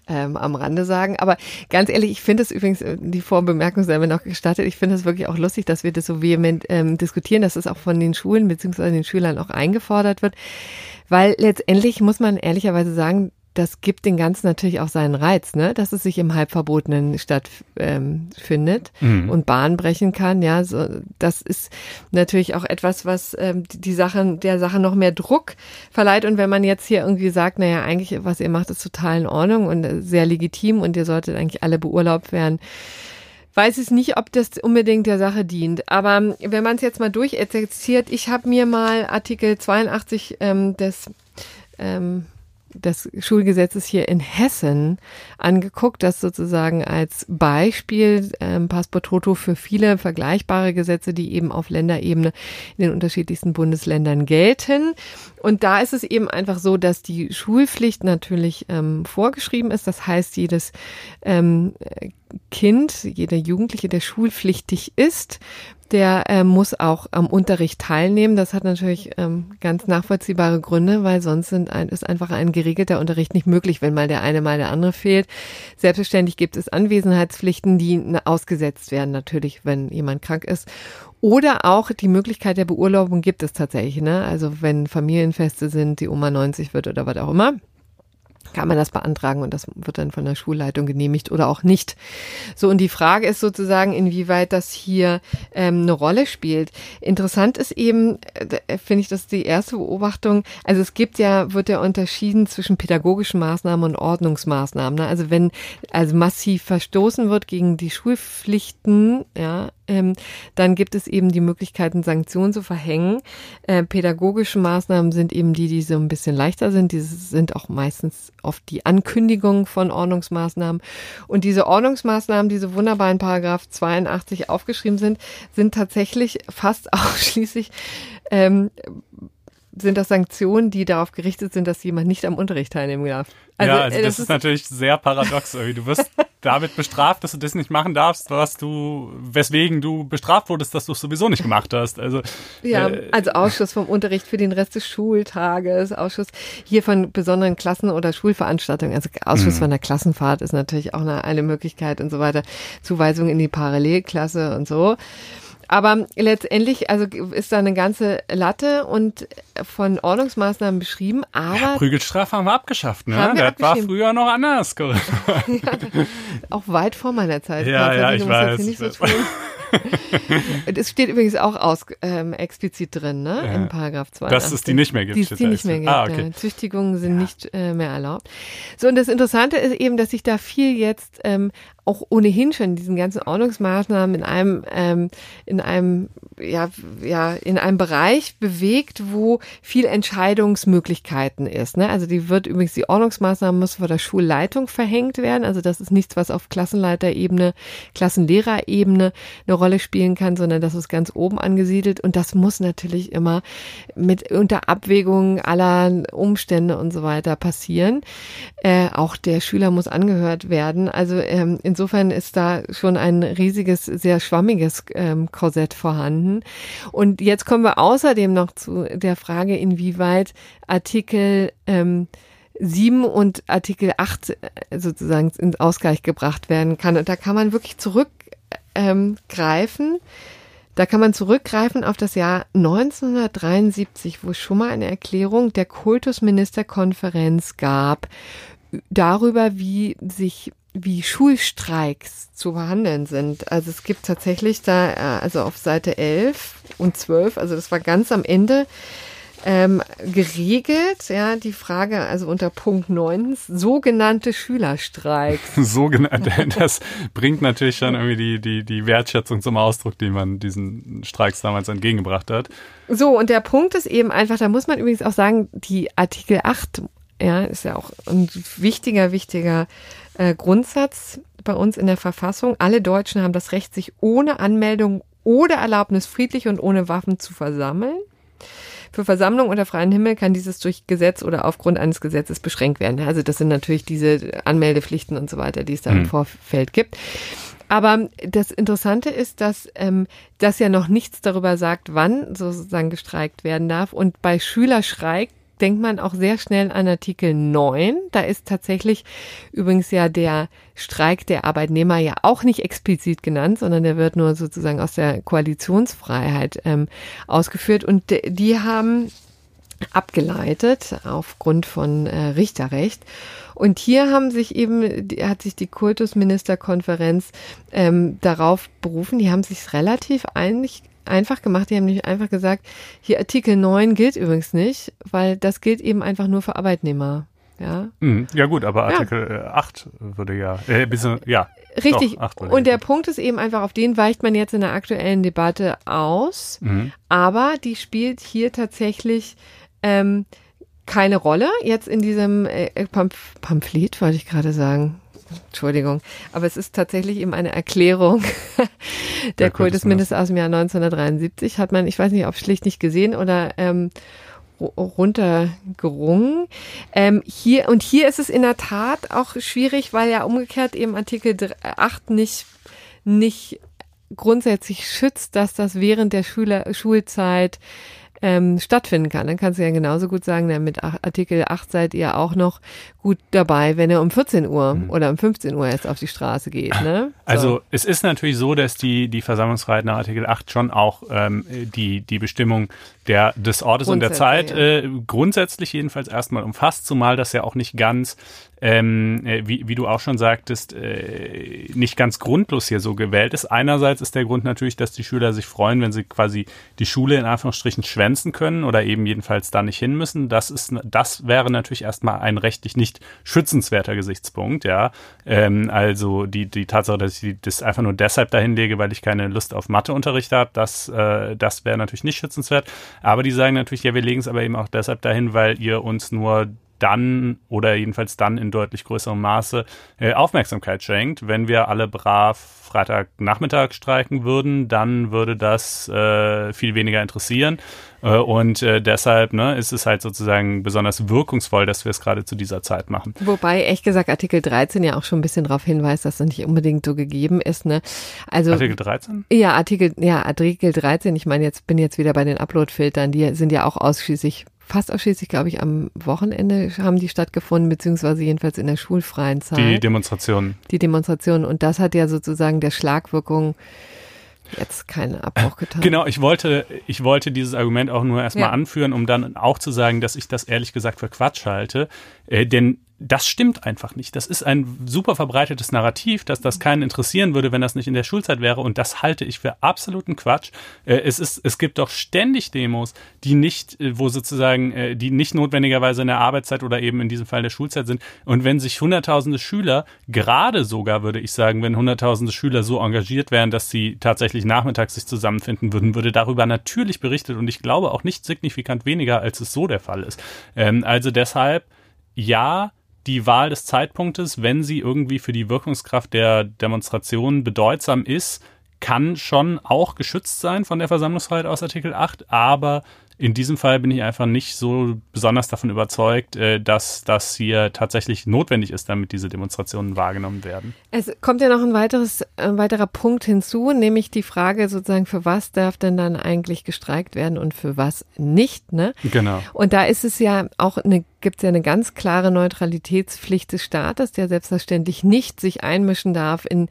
ähm, am Rande sagen. Aber ganz ehrlich, ich finde es übrigens, äh, die Vorbemerkung sei mir noch gestattet, ich finde es wirklich auch lustig, dass wir das so vehement ähm, diskutieren, dass es auch von den Schulen bzw. den Schülern auch eingefordert wird. Weil letztendlich muss man ehrlicherweise sagen, das gibt den Ganzen natürlich auch seinen Reiz, ne? dass es sich im Halbverbotenen stattfindet ähm, mhm. und Bahn brechen kann. Ja, so, das ist natürlich auch etwas, was ähm, die Sachen, der Sache noch mehr Druck verleiht. Und wenn man jetzt hier irgendwie sagt, naja, eigentlich, was ihr macht, ist total in Ordnung und sehr legitim und ihr solltet eigentlich alle beurlaubt werden, weiß ich nicht, ob das unbedingt der Sache dient. Aber wenn man es jetzt mal durchexerziert, ich habe mir mal Artikel 82 ähm, des ähm, des Schulgesetzes hier in Hessen angeguckt, das sozusagen als Beispiel ähm, Passport Toto für viele vergleichbare Gesetze, die eben auf Länderebene in den unterschiedlichsten Bundesländern gelten. Und da ist es eben einfach so, dass die Schulpflicht natürlich ähm, vorgeschrieben ist. Das heißt, jedes ähm, Kind, jeder Jugendliche, der schulpflichtig ist, der äh, muss auch am Unterricht teilnehmen. Das hat natürlich ähm, ganz nachvollziehbare Gründe, weil sonst sind ein, ist einfach ein geregelter Unterricht nicht möglich, wenn mal der eine, mal der andere fehlt. Selbstverständlich gibt es Anwesenheitspflichten, die ausgesetzt werden, natürlich, wenn jemand krank ist. Oder auch die Möglichkeit der Beurlaubung gibt es tatsächlich. Ne? Also wenn Familienfeste sind, die Oma 90 wird oder was auch immer kann man das beantragen und das wird dann von der Schulleitung genehmigt oder auch nicht. So, und die Frage ist sozusagen, inwieweit das hier ähm, eine Rolle spielt. Interessant ist eben, äh, finde ich, das die erste Beobachtung, also es gibt ja, wird ja unterschieden zwischen pädagogischen Maßnahmen und Ordnungsmaßnahmen. Ne? Also wenn also massiv verstoßen wird gegen die Schulpflichten, ja, ähm, dann gibt es eben die Möglichkeiten, Sanktionen zu verhängen. Äh, pädagogische Maßnahmen sind eben die, die so ein bisschen leichter sind. Die sind auch meistens oft die Ankündigung von Ordnungsmaßnahmen. Und diese Ordnungsmaßnahmen, diese wunderbaren Paragraph 82 aufgeschrieben sind, sind tatsächlich fast [LAUGHS] ausschließlich ähm, sind das Sanktionen, die darauf gerichtet sind, dass jemand nicht am Unterricht teilnehmen darf. Also, ja, also das, das ist, ist, natürlich sehr paradox. [LAUGHS] Irgendwie. Du wirst damit bestraft, dass du das nicht machen darfst, was du, weswegen du bestraft wurdest, dass du es sowieso nicht gemacht hast. Also ja, äh, also Ausschuss vom Unterricht für den Rest des Schultages, Ausschuss hier von besonderen Klassen- oder Schulveranstaltungen, also Ausschuss mhm. von der Klassenfahrt ist natürlich auch eine, eine Möglichkeit und so weiter. Zuweisung in die Parallelklasse und so. Aber letztendlich, also ist da eine ganze Latte und von Ordnungsmaßnahmen beschrieben, aber. Ja, Prügelstrafe haben wir abgeschafft, ne? Wir das war früher noch anders. [LAUGHS] ja, auch weit vor meiner Zeit. Ja, ja, ich weiß. Weiß. So [LAUGHS] es steht übrigens auch aus, ähm, explizit drin, ne? Ja. In Paragraph 2. Dass es die nicht mehr gibt. Die, die nicht mehr gibt. Ah, okay. ja. Züchtigungen sind ja. nicht äh, mehr erlaubt. So, und das Interessante ist eben, dass sich da viel jetzt ähm, auch ohnehin schon diesen ganzen Ordnungsmaßnahmen in einem, ähm, in einem, ja, ja, in einem Bereich bewegt, wo viel Entscheidungsmöglichkeiten ist. Ne? Also die wird übrigens, die Ordnungsmaßnahmen muss vor der Schulleitung verhängt werden. Also das ist nichts, was auf Klassenleiterebene, Klassenlehrerebene eine Rolle spielen kann, sondern das ist ganz oben angesiedelt. Und das muss natürlich immer mit unter Abwägung aller Umstände und so weiter passieren. Äh, auch der Schüler muss angehört werden. Also ähm, insofern ist da schon ein riesiges, sehr schwammiges ähm, Korsett vorhanden. Und jetzt kommen wir außerdem noch zu der Frage, inwieweit Artikel ähm, 7 und Artikel 8 äh, sozusagen ins Ausgleich gebracht werden kann. Und da kann man wirklich zurückgreifen. Ähm, da kann man zurückgreifen auf das Jahr 1973, wo es schon mal eine Erklärung der Kultusministerkonferenz gab darüber, wie sich wie Schulstreiks zu behandeln sind. Also es gibt tatsächlich da, äh, also auf Seite 11 und 12, also das war ganz am Ende, ähm, geregelt, ja, die Frage, also unter Punkt 9, sogenannte Schülerstreiks. [LAUGHS] Sogenannte, das bringt natürlich schon irgendwie die, die, die Wertschätzung zum Ausdruck, die man diesen Streiks damals entgegengebracht hat. So, und der Punkt ist eben einfach, da muss man übrigens auch sagen, die Artikel 8, ja, ist ja auch ein wichtiger, wichtiger äh, Grundsatz bei uns in der Verfassung. Alle Deutschen haben das Recht, sich ohne Anmeldung oder Erlaubnis friedlich und ohne Waffen zu versammeln. Für Versammlung unter freiem Himmel kann dieses durch Gesetz oder aufgrund eines Gesetzes beschränkt werden. Also das sind natürlich diese Anmeldepflichten und so weiter, die es da mhm. im Vorfeld gibt. Aber das Interessante ist, dass ähm, das ja noch nichts darüber sagt, wann sozusagen gestreikt werden darf. Und bei Schülerstreik denkt man auch sehr schnell an Artikel 9. Da ist tatsächlich übrigens ja der Streik der Arbeitnehmer ja auch nicht explizit genannt, sondern der wird nur sozusagen aus der Koalitionsfreiheit ähm, ausgeführt. Und die haben abgeleitet aufgrund von äh, Richterrecht. Und hier haben sich eben, hat sich die Kultusministerkonferenz ähm, darauf berufen, die haben sich relativ einig, einfach gemacht. Die haben nicht einfach gesagt, hier Artikel 9 gilt übrigens nicht, weil das gilt eben einfach nur für Arbeitnehmer. Ja, mhm. ja gut, aber Artikel ja. 8 würde ja, äh, bisschen, ja. Richtig. Doch, und der Punkt ist eben einfach, auf den weicht man jetzt in der aktuellen Debatte aus. Mhm. Aber die spielt hier tatsächlich ähm, keine Rolle. Jetzt in diesem äh, Pamphlet, wollte ich gerade sagen. Entschuldigung, aber es ist tatsächlich eben eine Erklärung [LAUGHS] der, Kultusminister aus dem Jahr 1973. Hat man, ich weiß nicht, ob schlicht nicht gesehen oder ähm, runtergerungen. Ähm, hier, und hier ist es in der Tat auch schwierig, weil ja umgekehrt eben Artikel 8 nicht, nicht grundsätzlich schützt, dass das während der Schüler, Schulzeit ähm, stattfinden kann. Dann kannst du ja genauso gut sagen, ja, mit Artikel 8 seid ihr auch noch gut dabei, wenn er um 14 Uhr mhm. oder um 15 Uhr erst auf die Straße geht. Ne? [LAUGHS] So. Also es ist natürlich so, dass die, die Versammlungsfreiheit nach Artikel 8 schon auch ähm, die, die Bestimmung der, des Ortes und der Zeit äh, grundsätzlich jedenfalls erstmal umfasst, zumal das ja auch nicht ganz ähm, äh, wie, wie du auch schon sagtest, äh, nicht ganz grundlos hier so gewählt ist. Einerseits ist der Grund natürlich, dass die Schüler sich freuen, wenn sie quasi die Schule in Anführungsstrichen schwänzen können oder eben jedenfalls da nicht hin müssen. Das ist, das wäre natürlich erstmal ein rechtlich nicht schützenswerter Gesichtspunkt, ja. Ähm, also die, die Tatsache, dass ich das einfach nur deshalb dahin lege, weil ich keine Lust auf Matheunterricht habe, das, äh, das wäre natürlich nicht schützenswert. Aber die sagen natürlich, ja, wir legen es aber eben auch deshalb dahin, weil ihr uns nur dann oder jedenfalls dann in deutlich größerem Maße äh, Aufmerksamkeit schenkt. Wenn wir alle brav Freitagnachmittag streiken würden, dann würde das äh, viel weniger interessieren. Äh, und äh, deshalb ne, ist es halt sozusagen besonders wirkungsvoll, dass wir es gerade zu dieser Zeit machen. Wobei, ehrlich gesagt, Artikel 13 ja auch schon ein bisschen darauf hinweist, dass das nicht unbedingt so gegeben ist. Ne? Also, Artikel 13? Ja, Artikel, ja, Artikel 13, ich meine, jetzt bin jetzt wieder bei den Upload-Filtern, die sind ja auch ausschließlich fast ausschließlich, glaube ich, am Wochenende haben die stattgefunden, beziehungsweise jedenfalls in der schulfreien Zeit. Die Demonstrationen. Die Demonstrationen. Und das hat ja sozusagen der Schlagwirkung jetzt keinen Abbruch getan. Genau, ich wollte, ich wollte dieses Argument auch nur erstmal ja. anführen, um dann auch zu sagen, dass ich das ehrlich gesagt für Quatsch halte. Äh, denn das stimmt einfach nicht. Das ist ein super verbreitetes Narrativ, dass das keinen interessieren würde, wenn das nicht in der Schulzeit wäre. Und das halte ich für absoluten Quatsch. Äh, es ist, es gibt doch ständig Demos, die nicht, äh, wo sozusagen, äh, die nicht notwendigerweise in der Arbeitszeit oder eben in diesem Fall der Schulzeit sind. Und wenn sich hunderttausende Schüler, gerade sogar würde ich sagen, wenn hunderttausende Schüler so engagiert wären, dass sie tatsächlich nachmittags sich zusammenfinden würden, würde darüber natürlich berichtet. Und ich glaube auch nicht signifikant weniger, als es so der Fall ist. Ähm, also deshalb, ja, die Wahl des Zeitpunktes, wenn sie irgendwie für die Wirkungskraft der Demonstration bedeutsam ist, kann schon auch geschützt sein von der Versammlungsfreiheit aus Artikel 8, aber in diesem Fall bin ich einfach nicht so besonders davon überzeugt, äh, dass das hier tatsächlich notwendig ist, damit diese Demonstrationen wahrgenommen werden. Es kommt ja noch ein weiteres, ein weiterer Punkt hinzu, nämlich die Frage sozusagen, für was darf denn dann eigentlich gestreikt werden und für was nicht, ne? Genau. Und da ist es ja auch eine gibt es ja eine ganz klare Neutralitätspflicht des Staates, der selbstverständlich nicht sich einmischen darf in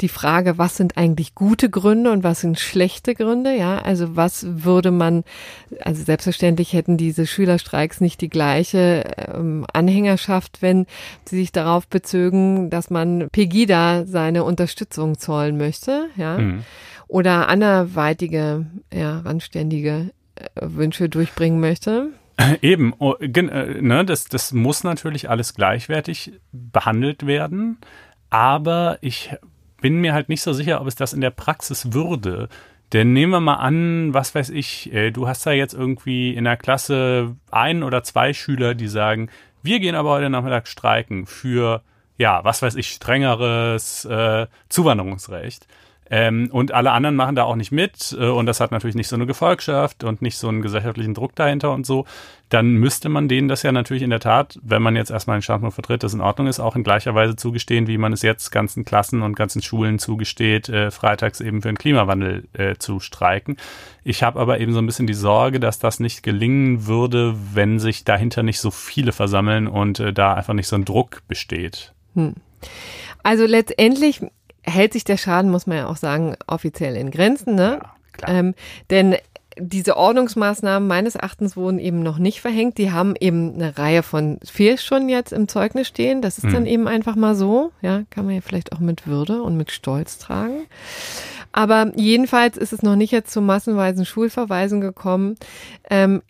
die Frage, was sind eigentlich gute Gründe und was sind schlechte Gründe, ja? Also was würde man, also selbstverständlich hätten diese Schülerstreiks nicht die gleiche ähm, Anhängerschaft, wenn sie sich darauf bezögen, dass man Pegida seine Unterstützung zollen möchte, ja? Mhm. Oder anderweitige, ja, randständige äh, Wünsche durchbringen möchte. [CLEARS THROAT] Eben, oh, äh, ne, das, das muss natürlich alles gleichwertig behandelt werden, aber ich bin mir halt nicht so sicher, ob es das in der Praxis würde. Denn nehmen wir mal an, was weiß ich, äh, du hast da jetzt irgendwie in der Klasse ein oder zwei Schüler, die sagen, wir gehen aber heute Nachmittag streiken für, ja, was weiß ich, strengeres äh, Zuwanderungsrecht. Ähm, und alle anderen machen da auch nicht mit äh, und das hat natürlich nicht so eine Gefolgschaft und nicht so einen gesellschaftlichen Druck dahinter und so. Dann müsste man denen das ja natürlich in der Tat, wenn man jetzt erstmal den Standpunkt vertritt, das in Ordnung ist, auch in gleicher Weise zugestehen, wie man es jetzt ganzen Klassen und ganzen Schulen zugesteht, äh, freitags eben für den Klimawandel äh, zu streiken. Ich habe aber eben so ein bisschen die Sorge, dass das nicht gelingen würde, wenn sich dahinter nicht so viele versammeln und äh, da einfach nicht so ein Druck besteht. Hm. Also letztendlich hält sich der Schaden, muss man ja auch sagen, offiziell in Grenzen. Ne? Ja, klar. Ähm, denn diese Ordnungsmaßnahmen meines Erachtens wurden eben noch nicht verhängt. Die haben eben eine Reihe von Fehls schon jetzt im Zeugnis stehen. Das ist mhm. dann eben einfach mal so. Ja, kann man ja vielleicht auch mit Würde und mit Stolz tragen. Aber jedenfalls ist es noch nicht jetzt zu massenweisen Schulverweisen gekommen. Ähm,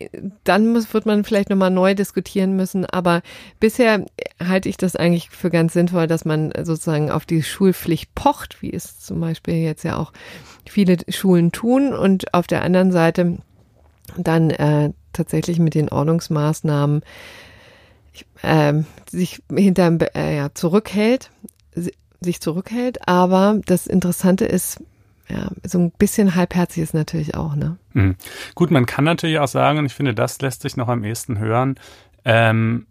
dann muss, wird man vielleicht nochmal neu diskutieren müssen. Aber bisher halte ich das eigentlich für ganz sinnvoll, dass man sozusagen auf die Schulpflicht pocht, wie es zum Beispiel jetzt ja auch viele Schulen tun. Und auf der anderen Seite dann äh, tatsächlich mit den Ordnungsmaßnahmen äh, sich hinterm äh, ja, zurückhält, sich zurückhält. Aber das Interessante ist, ja, so ein bisschen halbherzig ist natürlich auch, ne? Mhm. Gut, man kann natürlich auch sagen, und ich finde, das lässt sich noch am ehesten hören, ähm,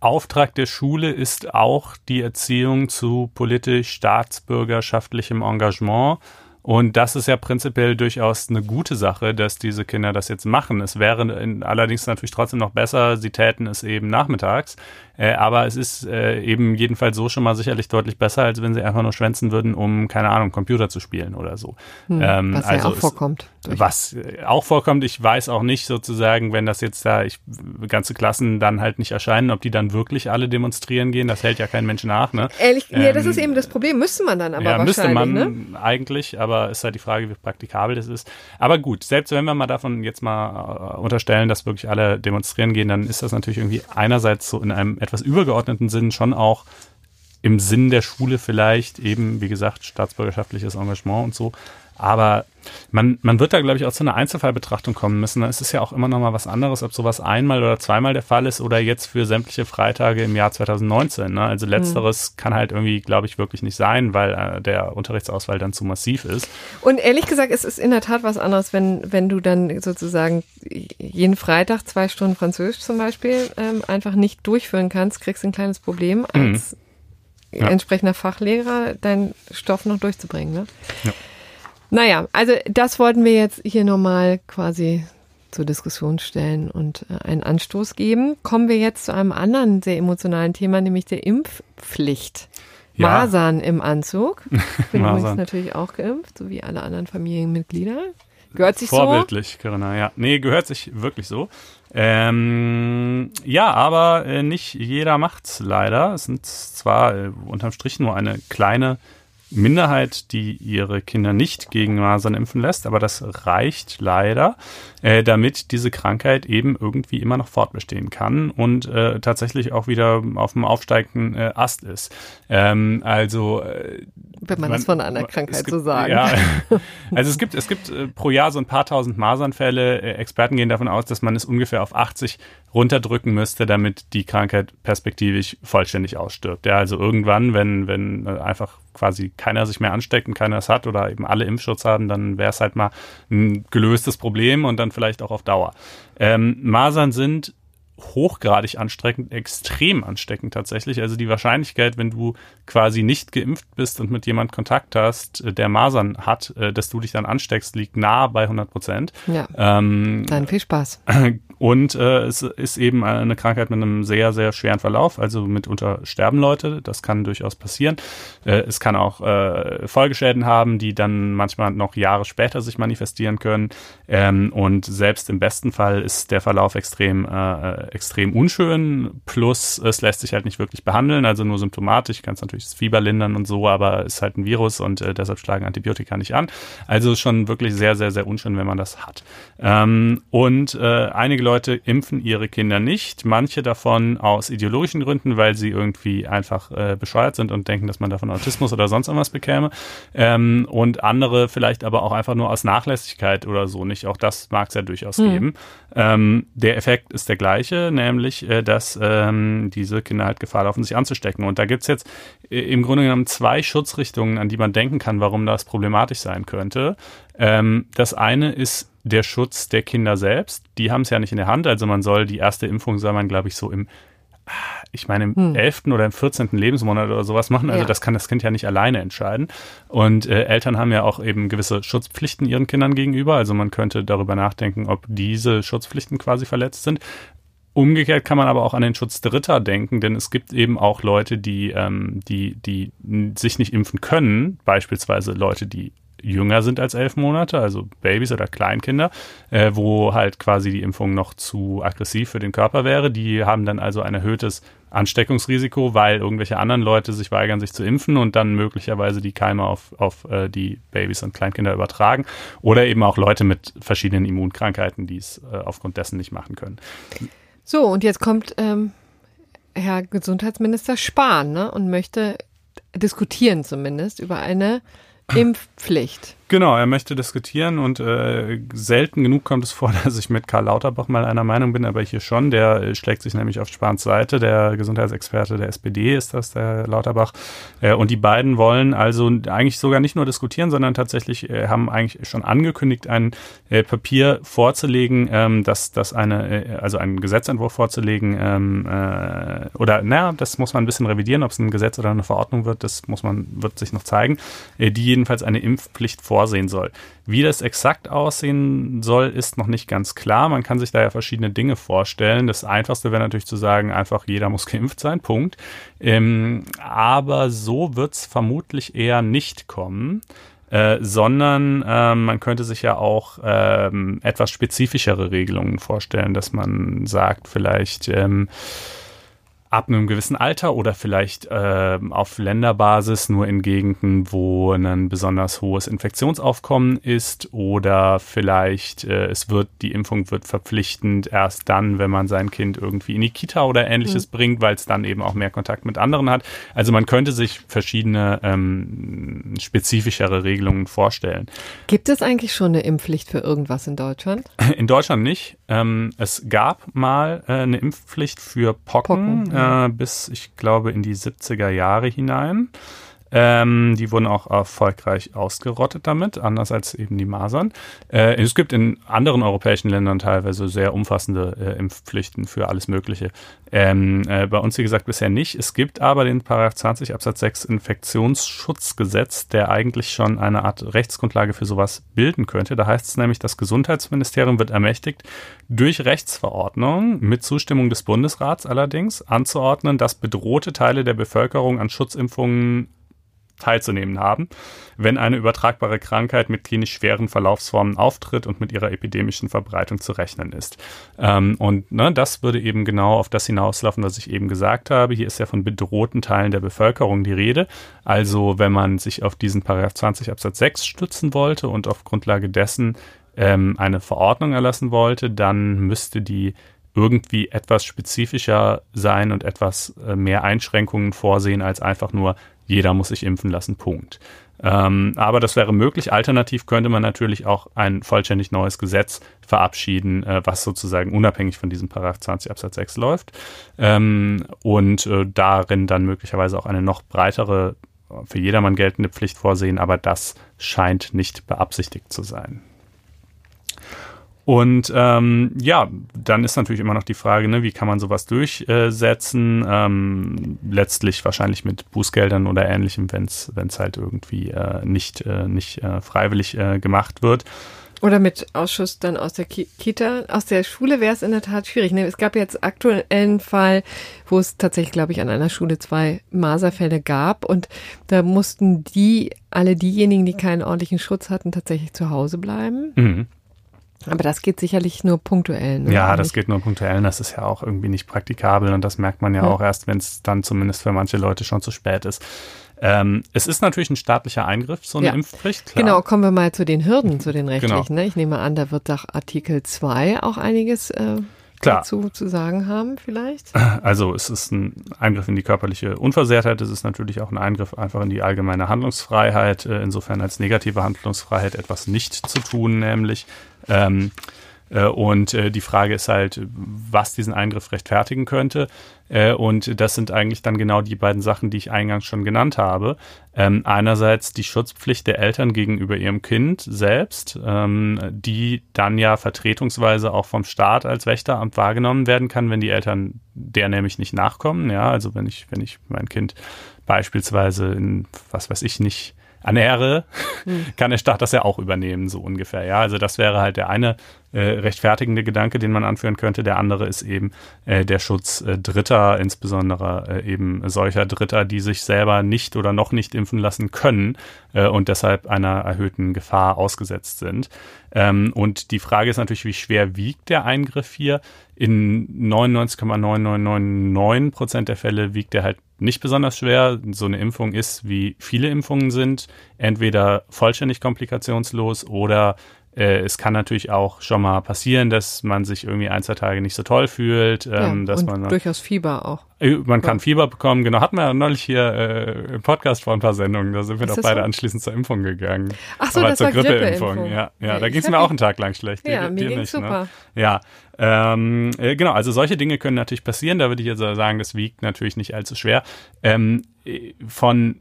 Auftrag der Schule ist auch die Erziehung zu politisch-staatsbürgerschaftlichem Engagement Und das ist ja prinzipiell durchaus eine gute Sache, dass diese Kinder das jetzt machen. Es wäre allerdings natürlich trotzdem noch besser, sie täten es eben nachmittags. Äh, aber es ist äh, eben jedenfalls so schon mal sicherlich deutlich besser, als wenn sie einfach nur schwänzen würden, um, keine Ahnung, Computer zu spielen oder so. Hm, ähm, was also ja auch vorkommt. Was auch vorkommt, ich weiß auch nicht sozusagen, wenn das jetzt da ich, ganze Klassen dann halt nicht erscheinen, ob die dann wirklich alle demonstrieren gehen. Das hält ja kein Mensch nach. Ne? Ehrlich, ähm, nee, das ist ähm, eben das Problem. Müsste man dann aber ja, wahrscheinlich. Müsste man ne? eigentlich, aber ist halt die Frage, wie praktikabel das ist. Aber gut, selbst wenn wir mal davon jetzt mal äh, unterstellen, dass wirklich alle demonstrieren gehen, dann ist das natürlich irgendwie einerseits so in einem etwas übergeordneten Sinn schon auch im Sinn der Schule vielleicht eben, wie gesagt, staatsbürgerschaftliches Engagement und so. Aber man, man wird da, glaube ich, auch zu einer Einzelfallbetrachtung kommen müssen. Es ist ja auch immer noch mal was anderes, ob sowas einmal oder zweimal der Fall ist oder jetzt für sämtliche Freitage im Jahr 2019. Ne? Also letzteres mhm. kann halt irgendwie, glaube ich, wirklich nicht sein, weil äh, der Unterrichtsausfall dann zu massiv ist. Und ehrlich gesagt, es ist in der Tat was anderes, wenn, wenn du dann sozusagen jeden Freitag zwei Stunden Französisch zum Beispiel ähm, einfach nicht durchführen kannst, kriegst ein kleines Problem mhm. als mhm. ja. entsprechender Fachlehrer, deinen Stoff noch durchzubringen. Ne? Ja. Naja, also das wollten wir jetzt hier nochmal quasi zur Diskussion stellen und äh, einen Anstoß geben. Kommen wir jetzt zu einem anderen sehr emotionalen Thema, nämlich der Impfpflicht. Ja. Masern im Anzug. Ich [LAUGHS] bin übrigens natürlich auch geimpft, so wie alle anderen Familienmitglieder. Gehört sich Vorbildlich, so? Vorbildlich, Corinna, ja. Nee, gehört sich wirklich so. Ähm, ja, aber äh, nicht jeder macht's leider. Es sind zwar äh, unterm Strich nur eine kleine Minderheit, die ihre Kinder nicht gegen Masern impfen lässt, aber das reicht leider, äh, damit diese Krankheit eben irgendwie immer noch fortbestehen kann und äh, tatsächlich auch wieder auf dem aufsteigenden äh, Ast ist. Ähm, also äh, wenn man, man, das von einer Krankheit gibt, so sagt. Ja, [LAUGHS] also es gibt es gibt äh, pro Jahr so ein paar tausend Masernfälle. Äh, Experten gehen davon aus, dass man es ungefähr auf 80 runterdrücken müsste, damit die Krankheit perspektivisch vollständig ausstirbt. Ja, also irgendwann, wenn wenn einfach quasi keiner sich mehr ansteckt und keiner es hat oder eben alle Impfschutz haben, dann wäre es halt mal ein gelöstes Problem und dann vielleicht auch auf Dauer. Ähm, Masern sind hochgradig ansteckend, extrem ansteckend tatsächlich. Also die Wahrscheinlichkeit, wenn du quasi nicht geimpft bist und mit jemand Kontakt hast, äh, der Masern hat, äh, dass du dich dann ansteckst, liegt nahe bei 100 Prozent. Ja. Ähm, dann viel Spaß. [CLEARS THROAT] Und äh, es ist eben eine Krankheit mit einem sehr, sehr schweren Verlauf. Also mitunter sterben Leute. Das kann durchaus passieren. Äh, es kann auch äh, Folgeschäden haben, die dann manchmal noch Jahre später sich manifestieren können. Ähm, und selbst im besten Fall ist der Verlauf extrem, äh, extrem unschön. Plus es lässt sich halt nicht wirklich behandeln. Also nur symptomatisch. Kannst natürlich das Fieber lindern und so, aber es ist halt ein Virus und äh, deshalb schlagen Antibiotika nicht an. Also schon wirklich sehr, sehr, sehr unschön, wenn man das hat. Ähm, und äh, einige Leute Leute impfen ihre Kinder nicht. Manche davon aus ideologischen Gründen, weil sie irgendwie einfach äh, bescheuert sind und denken, dass man davon Autismus oder sonst irgendwas bekäme. Ähm, und andere vielleicht aber auch einfach nur aus Nachlässigkeit oder so nicht. Auch das mag es ja durchaus hm. geben. Ähm, der Effekt ist der gleiche, nämlich, äh, dass ähm, diese Kinder halt Gefahr laufen, sich anzustecken. Und da gibt es jetzt äh, im Grunde genommen zwei Schutzrichtungen, an die man denken kann, warum das problematisch sein könnte. Ähm, das eine ist der Schutz der Kinder selbst. Die haben es ja nicht in der Hand. Also man soll die erste Impfung, soll man, glaube ich, so im, ich meine, im hm. 11. oder im 14. Lebensmonat oder sowas machen. Also ja. das kann das Kind ja nicht alleine entscheiden. Und äh, Eltern haben ja auch eben gewisse Schutzpflichten ihren Kindern gegenüber. Also man könnte darüber nachdenken, ob diese Schutzpflichten quasi verletzt sind. Umgekehrt kann man aber auch an den Schutz Dritter denken, denn es gibt eben auch Leute, die, ähm, die, die sich nicht impfen können, beispielsweise Leute, die jünger sind als elf Monate, also Babys oder Kleinkinder, äh, wo halt quasi die Impfung noch zu aggressiv für den Körper wäre. Die haben dann also ein erhöhtes Ansteckungsrisiko, weil irgendwelche anderen Leute sich weigern, sich zu impfen und dann möglicherweise die Keime auf, auf äh, die Babys und Kleinkinder übertragen. Oder eben auch Leute mit verschiedenen Immunkrankheiten, die es äh, aufgrund dessen nicht machen können. So, und jetzt kommt ähm, Herr Gesundheitsminister Spahn ne, und möchte diskutieren zumindest über eine Impfpflicht. Genau, er möchte diskutieren und äh, selten genug kommt es vor, [LAUGHS] dass ich mit Karl Lauterbach mal einer Meinung bin, aber hier schon. Der äh, schlägt sich nämlich auf Spahns Seite. Der Gesundheitsexperte der SPD ist das, der Lauterbach. Äh, und die beiden wollen also eigentlich sogar nicht nur diskutieren, sondern tatsächlich äh, haben eigentlich schon angekündigt, ein äh, Papier vorzulegen, ähm, dass das eine, äh, also einen Gesetzentwurf vorzulegen, ähm, äh, oder naja, das muss man ein bisschen revidieren, ob es ein Gesetz oder eine Verordnung wird, das muss man, wird sich noch zeigen, die jedenfalls eine Impfpflicht vorsieht vorsehen soll. Wie das exakt aussehen soll, ist noch nicht ganz klar. Man kann sich da ja verschiedene Dinge vorstellen. Das Einfachste wäre natürlich zu sagen, einfach jeder muss [LAUGHS] geimpft sein, Punkt. Ähm, aber so wird es vermutlich eher nicht kommen. Äh, sondern äh, man könnte sich ja auch ähm, etwas spezifischere Regelungen vorstellen, dass man sagt, vielleicht ähm, ab einem gewissen Alter oder vielleicht äh, auf Länderbasis nur in Gegenden, wo ein besonders hohes Infektionsaufkommen ist oder vielleicht äh, es wird die Impfung wird verpflichtend erst dann, wenn man sein Kind irgendwie in die Kita oder ähnliches mhm. bringt, weil es dann eben auch mehr Kontakt mit anderen hat. Also man könnte sich verschiedene ähm, spezifischere Regelungen vorstellen. Gibt es eigentlich schon eine Impfpflicht für irgendwas in Deutschland? In Deutschland nicht. Ähm, es gab mal äh, eine Impfpflicht für Pocken. Pocken äh, bis, ich glaube, in die 70er Jahre hinein. Ähm, die wurden auch erfolgreich ausgerottet damit, anders als eben die Masern. Äh, es gibt in anderen europäischen Ländern teilweise sehr umfassende äh, Impfpflichten für alles Mögliche. Ähm, äh, bei uns, wie gesagt, bisher nicht. Es gibt aber den Paragraph 20 Absatz 6 Infektionsschutzgesetz, der eigentlich schon eine Art Rechtsgrundlage für sowas bilden könnte. Da heißt es nämlich, das Gesundheitsministerium wird ermächtigt, durch Rechtsverordnung mit Zustimmung des Bundesrats allerdings anzuordnen, dass bedrohte Teile der Bevölkerung an Schutzimpfungen teilzunehmen haben, wenn eine übertragbare Krankheit mit klinisch schweren Verlaufsformen auftritt und mit ihrer epidemischen Verbreitung zu rechnen ist. Ähm, und ne, das würde eben genau auf das hinauslaufen, was ich eben gesagt habe. Hier ist ja von bedrohten Teilen der Bevölkerung die Rede. Also wenn man sich auf diesen Paragraph 20 Absatz 6 stützen wollte und auf Grundlage dessen ähm, eine Verordnung erlassen wollte, dann müsste die irgendwie etwas spezifischer sein und etwas äh, mehr Einschränkungen vorsehen als einfach nur jeder muss sich impfen lassen, Punkt. Ähm, aber das wäre möglich. Alternativ könnte man natürlich auch ein vollständig neues Gesetz verabschieden, äh, was sozusagen unabhängig von diesem Paragraph 20 Absatz 6 läuft ähm, und äh, darin dann möglicherweise auch eine noch breitere, für jedermann geltende Pflicht vorsehen, aber das scheint nicht beabsichtigt zu sein. Und ähm, ja, dann ist natürlich immer noch die Frage, ne, wie kann man sowas durchsetzen? Ähm, letztlich wahrscheinlich mit Bußgeldern oder ähnlichem, wenn es halt irgendwie äh, nicht, äh, nicht äh, freiwillig äh, gemacht wird. Oder mit Ausschuss dann aus der Kita, aus der Schule wäre es in der Tat schwierig. Ne? Es gab jetzt aktuell einen Fall, wo es tatsächlich, glaube ich, an einer Schule zwei Maserfälle gab und da mussten die, alle diejenigen, die keinen ordentlichen Schutz hatten, tatsächlich zu Hause bleiben. Mhm. Aber das geht sicherlich nur punktuell. Ne? Ja, das geht nur punktuell. Das ist ja auch irgendwie nicht praktikabel und das merkt man ja, ja. auch erst, wenn es dann zumindest für manche Leute schon zu spät ist. Ähm, es ist natürlich ein staatlicher Eingriff, so eine ja. Impfpflicht. Klar. Genau, kommen wir mal zu den Hürden, zu den rechtlichen. Genau. Ne? Ich nehme an, da wird nach Artikel 2 auch einiges äh, Klar. dazu zu sagen haben vielleicht? Also es ist ein Eingriff in die körperliche Unversehrtheit, es ist natürlich auch ein Eingriff einfach in die allgemeine Handlungsfreiheit, äh, insofern als negative Handlungsfreiheit etwas nicht zu tun, nämlich ähm, äh, und äh, die Frage ist halt, was diesen Eingriff rechtfertigen könnte. Äh, und das sind eigentlich dann genau die beiden Sachen, die ich eingangs schon genannt habe. Ähm, einerseits die Schutzpflicht der Eltern gegenüber ihrem Kind selbst, ähm, die dann ja vertretungsweise auch vom Staat als Wächteramt wahrgenommen werden kann, wenn die Eltern der nämlich nicht nachkommen. Ja, also wenn ich, wenn ich mein Kind beispielsweise in, was weiß ich nicht, ernähre, hm. [LAUGHS] kann der Staat das ja auch übernehmen, so ungefähr. Ja, also das wäre halt der eine äh, rechtfertigende Gedanke, den man anführen könnte. Der andere ist eben äh, der Schutz äh, Dritter, insbesondere äh, eben solcher Dritter, die sich selber nicht oder noch nicht impfen lassen können äh, und deshalb einer erhöhten Gefahr ausgesetzt sind. Ähm, und die Frage ist natürlich, wie schwer wiegt der Eingriff hier? In 99,9999 Prozent der Fälle wiegt er halt nicht besonders schwer. So eine Impfung ist, wie viele Impfungen sind, entweder vollständig komplikationslos oder äh, es kann natürlich auch schon mal passieren, dass man sich irgendwie ein, zwei Tage nicht so toll fühlt. Ähm, ja, dass man durchaus Fieber auch. Äh, man kann Fieber bekommen, genau. Hatten wir ja neulich hier äh, im Podcast vor ein paar Sendungen, da sind wir doch beide so? anschließend zur Impfung gegangen. Ach so, Aber das zur war Grippeimpfung. Grippe ja, ja, da ging es mir auch [LAUGHS] einen Tag lang schlecht. Ja, dir, mir ging super. Ne? Ja, ähm, äh, genau, also solche Dinge können natürlich passieren. Da würde ich jetzt sagen, das wiegt natürlich nicht allzu schwer. Ähm, äh, von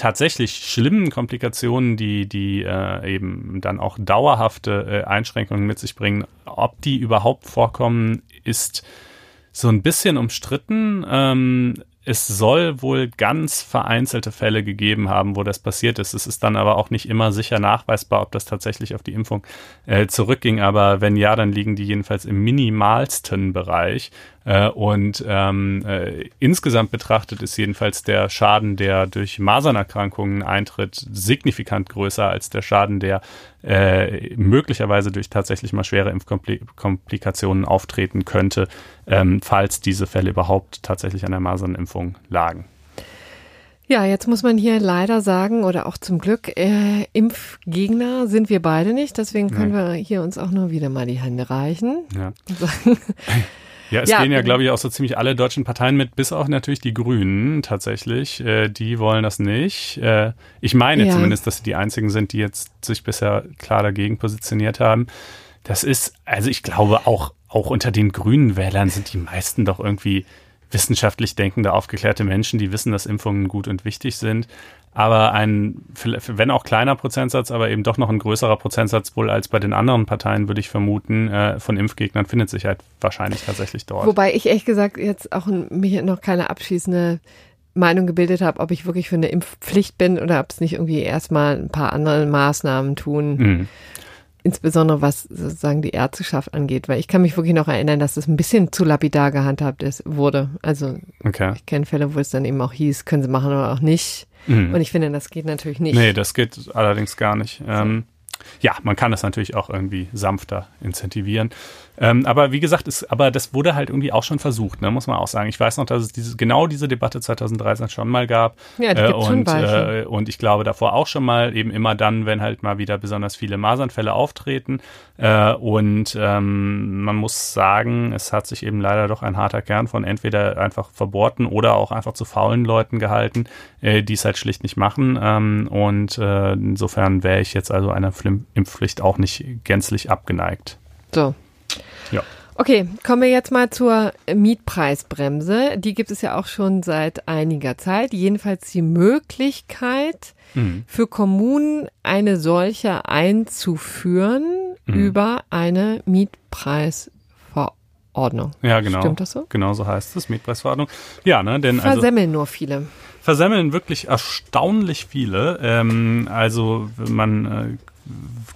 tatsächlich schlimmen Komplikationen, die, die äh, eben dann auch dauerhafte äh, Einschränkungen mit sich bringen, ob die überhaupt vorkommen, ist so ein bisschen umstritten. Ähm, es soll wohl ganz vereinzelte Fälle gegeben haben, wo das passiert ist. Es ist dann aber auch nicht immer sicher nachweisbar, ob das tatsächlich auf die Impfung äh, zurückging. Aber wenn ja, dann liegen die jedenfalls im minimalsten Bereich. Äh, und ähm, äh, insgesamt betrachtet ist jedenfalls der Schaden, der durch Masernerkrankungen eintritt, signifikant größer als der Schaden, der äh, möglicherweise durch tatsächlich mal schwere Impfkomplikationen auftreten könnte, ähm, falls diese Fälle überhaupt tatsächlich an der Masernimpfung lagen. Ja, jetzt muss man hier leider sagen, oder auch zum Glück, äh, Impfgegner sind wir beide nicht, deswegen können nee. wir hier uns auch nur wieder mal die Hände reichen. Ja. [LAUGHS] Ja, es ja, gehen ja, glaube ich, auch so ziemlich alle deutschen Parteien mit, bis auch natürlich die Grünen tatsächlich. Äh, die wollen das nicht. Äh, ich meine ja. zumindest, dass sie die einzigen sind, die jetzt sich bisher klar dagegen positioniert haben. Das ist, also ich glaube auch, auch unter den grünen Wählern sind die meisten doch irgendwie wissenschaftlich denkende, aufgeklärte Menschen, die wissen, dass Impfungen gut und wichtig sind aber ein, wenn auch kleiner Prozentsatz, aber eben doch noch ein größerer Prozentsatz wohl als bei den anderen Parteien, würde ich vermuten, äh, von Impfgegnern findet sich halt wahrscheinlich tatsächlich dort. Wobei ich ehrlich gesagt jetzt auch mir noch keine abschließende Meinung gebildet habe, ob ich wirklich für eine Impfpflicht bin oder ob es nicht irgendwie erstmal ein paar andere Maßnahmen tun. Mhm. Insbesondere was sozusagen die Ärzteschaft angeht, weil ich kann mich wirklich noch erinnern, dass das ein bisschen zu lapidar gehandhabt ist, wurde. Also okay. ich kenne Fälle, wo es dann eben auch hieß, können sie machen oder auch nicht. Mhm. Und ich finde, das geht natürlich nicht. Nee, das geht allerdings gar nicht. Ähm, ja, man kann das natürlich auch irgendwie sanfter incentivieren. Ähm, aber wie gesagt, ist, aber das wurde halt irgendwie auch schon versucht, ne, muss man auch sagen. Ich weiß noch, dass es diese, genau diese Debatte 2013 schon mal gab. Ja, die äh, und, schon äh, und ich glaube davor auch schon mal, eben immer dann, wenn halt mal wieder besonders viele Masernfälle auftreten. Äh, und ähm, man muss sagen, es hat sich eben leider doch ein harter Kern von entweder einfach verbohrten oder auch einfach zu faulen Leuten gehalten, äh, die es halt schlicht nicht machen. Ähm, und äh, insofern wäre ich jetzt also einer Impfpflicht auch nicht gänzlich abgeneigt. So, ja. Okay, kommen wir jetzt mal zur Mietpreisbremse. Die gibt es ja auch schon seit einiger Zeit. Jedenfalls die Möglichkeit mhm. für Kommunen eine solche einzuführen mhm. über eine Mietpreisverordnung. Ja, genau. Stimmt das so? Genau so heißt es, Mietpreisverordnung. Ja, ne, denn also Versemmeln also, nur viele versemmeln wirklich erstaunlich viele. Ähm, also man äh,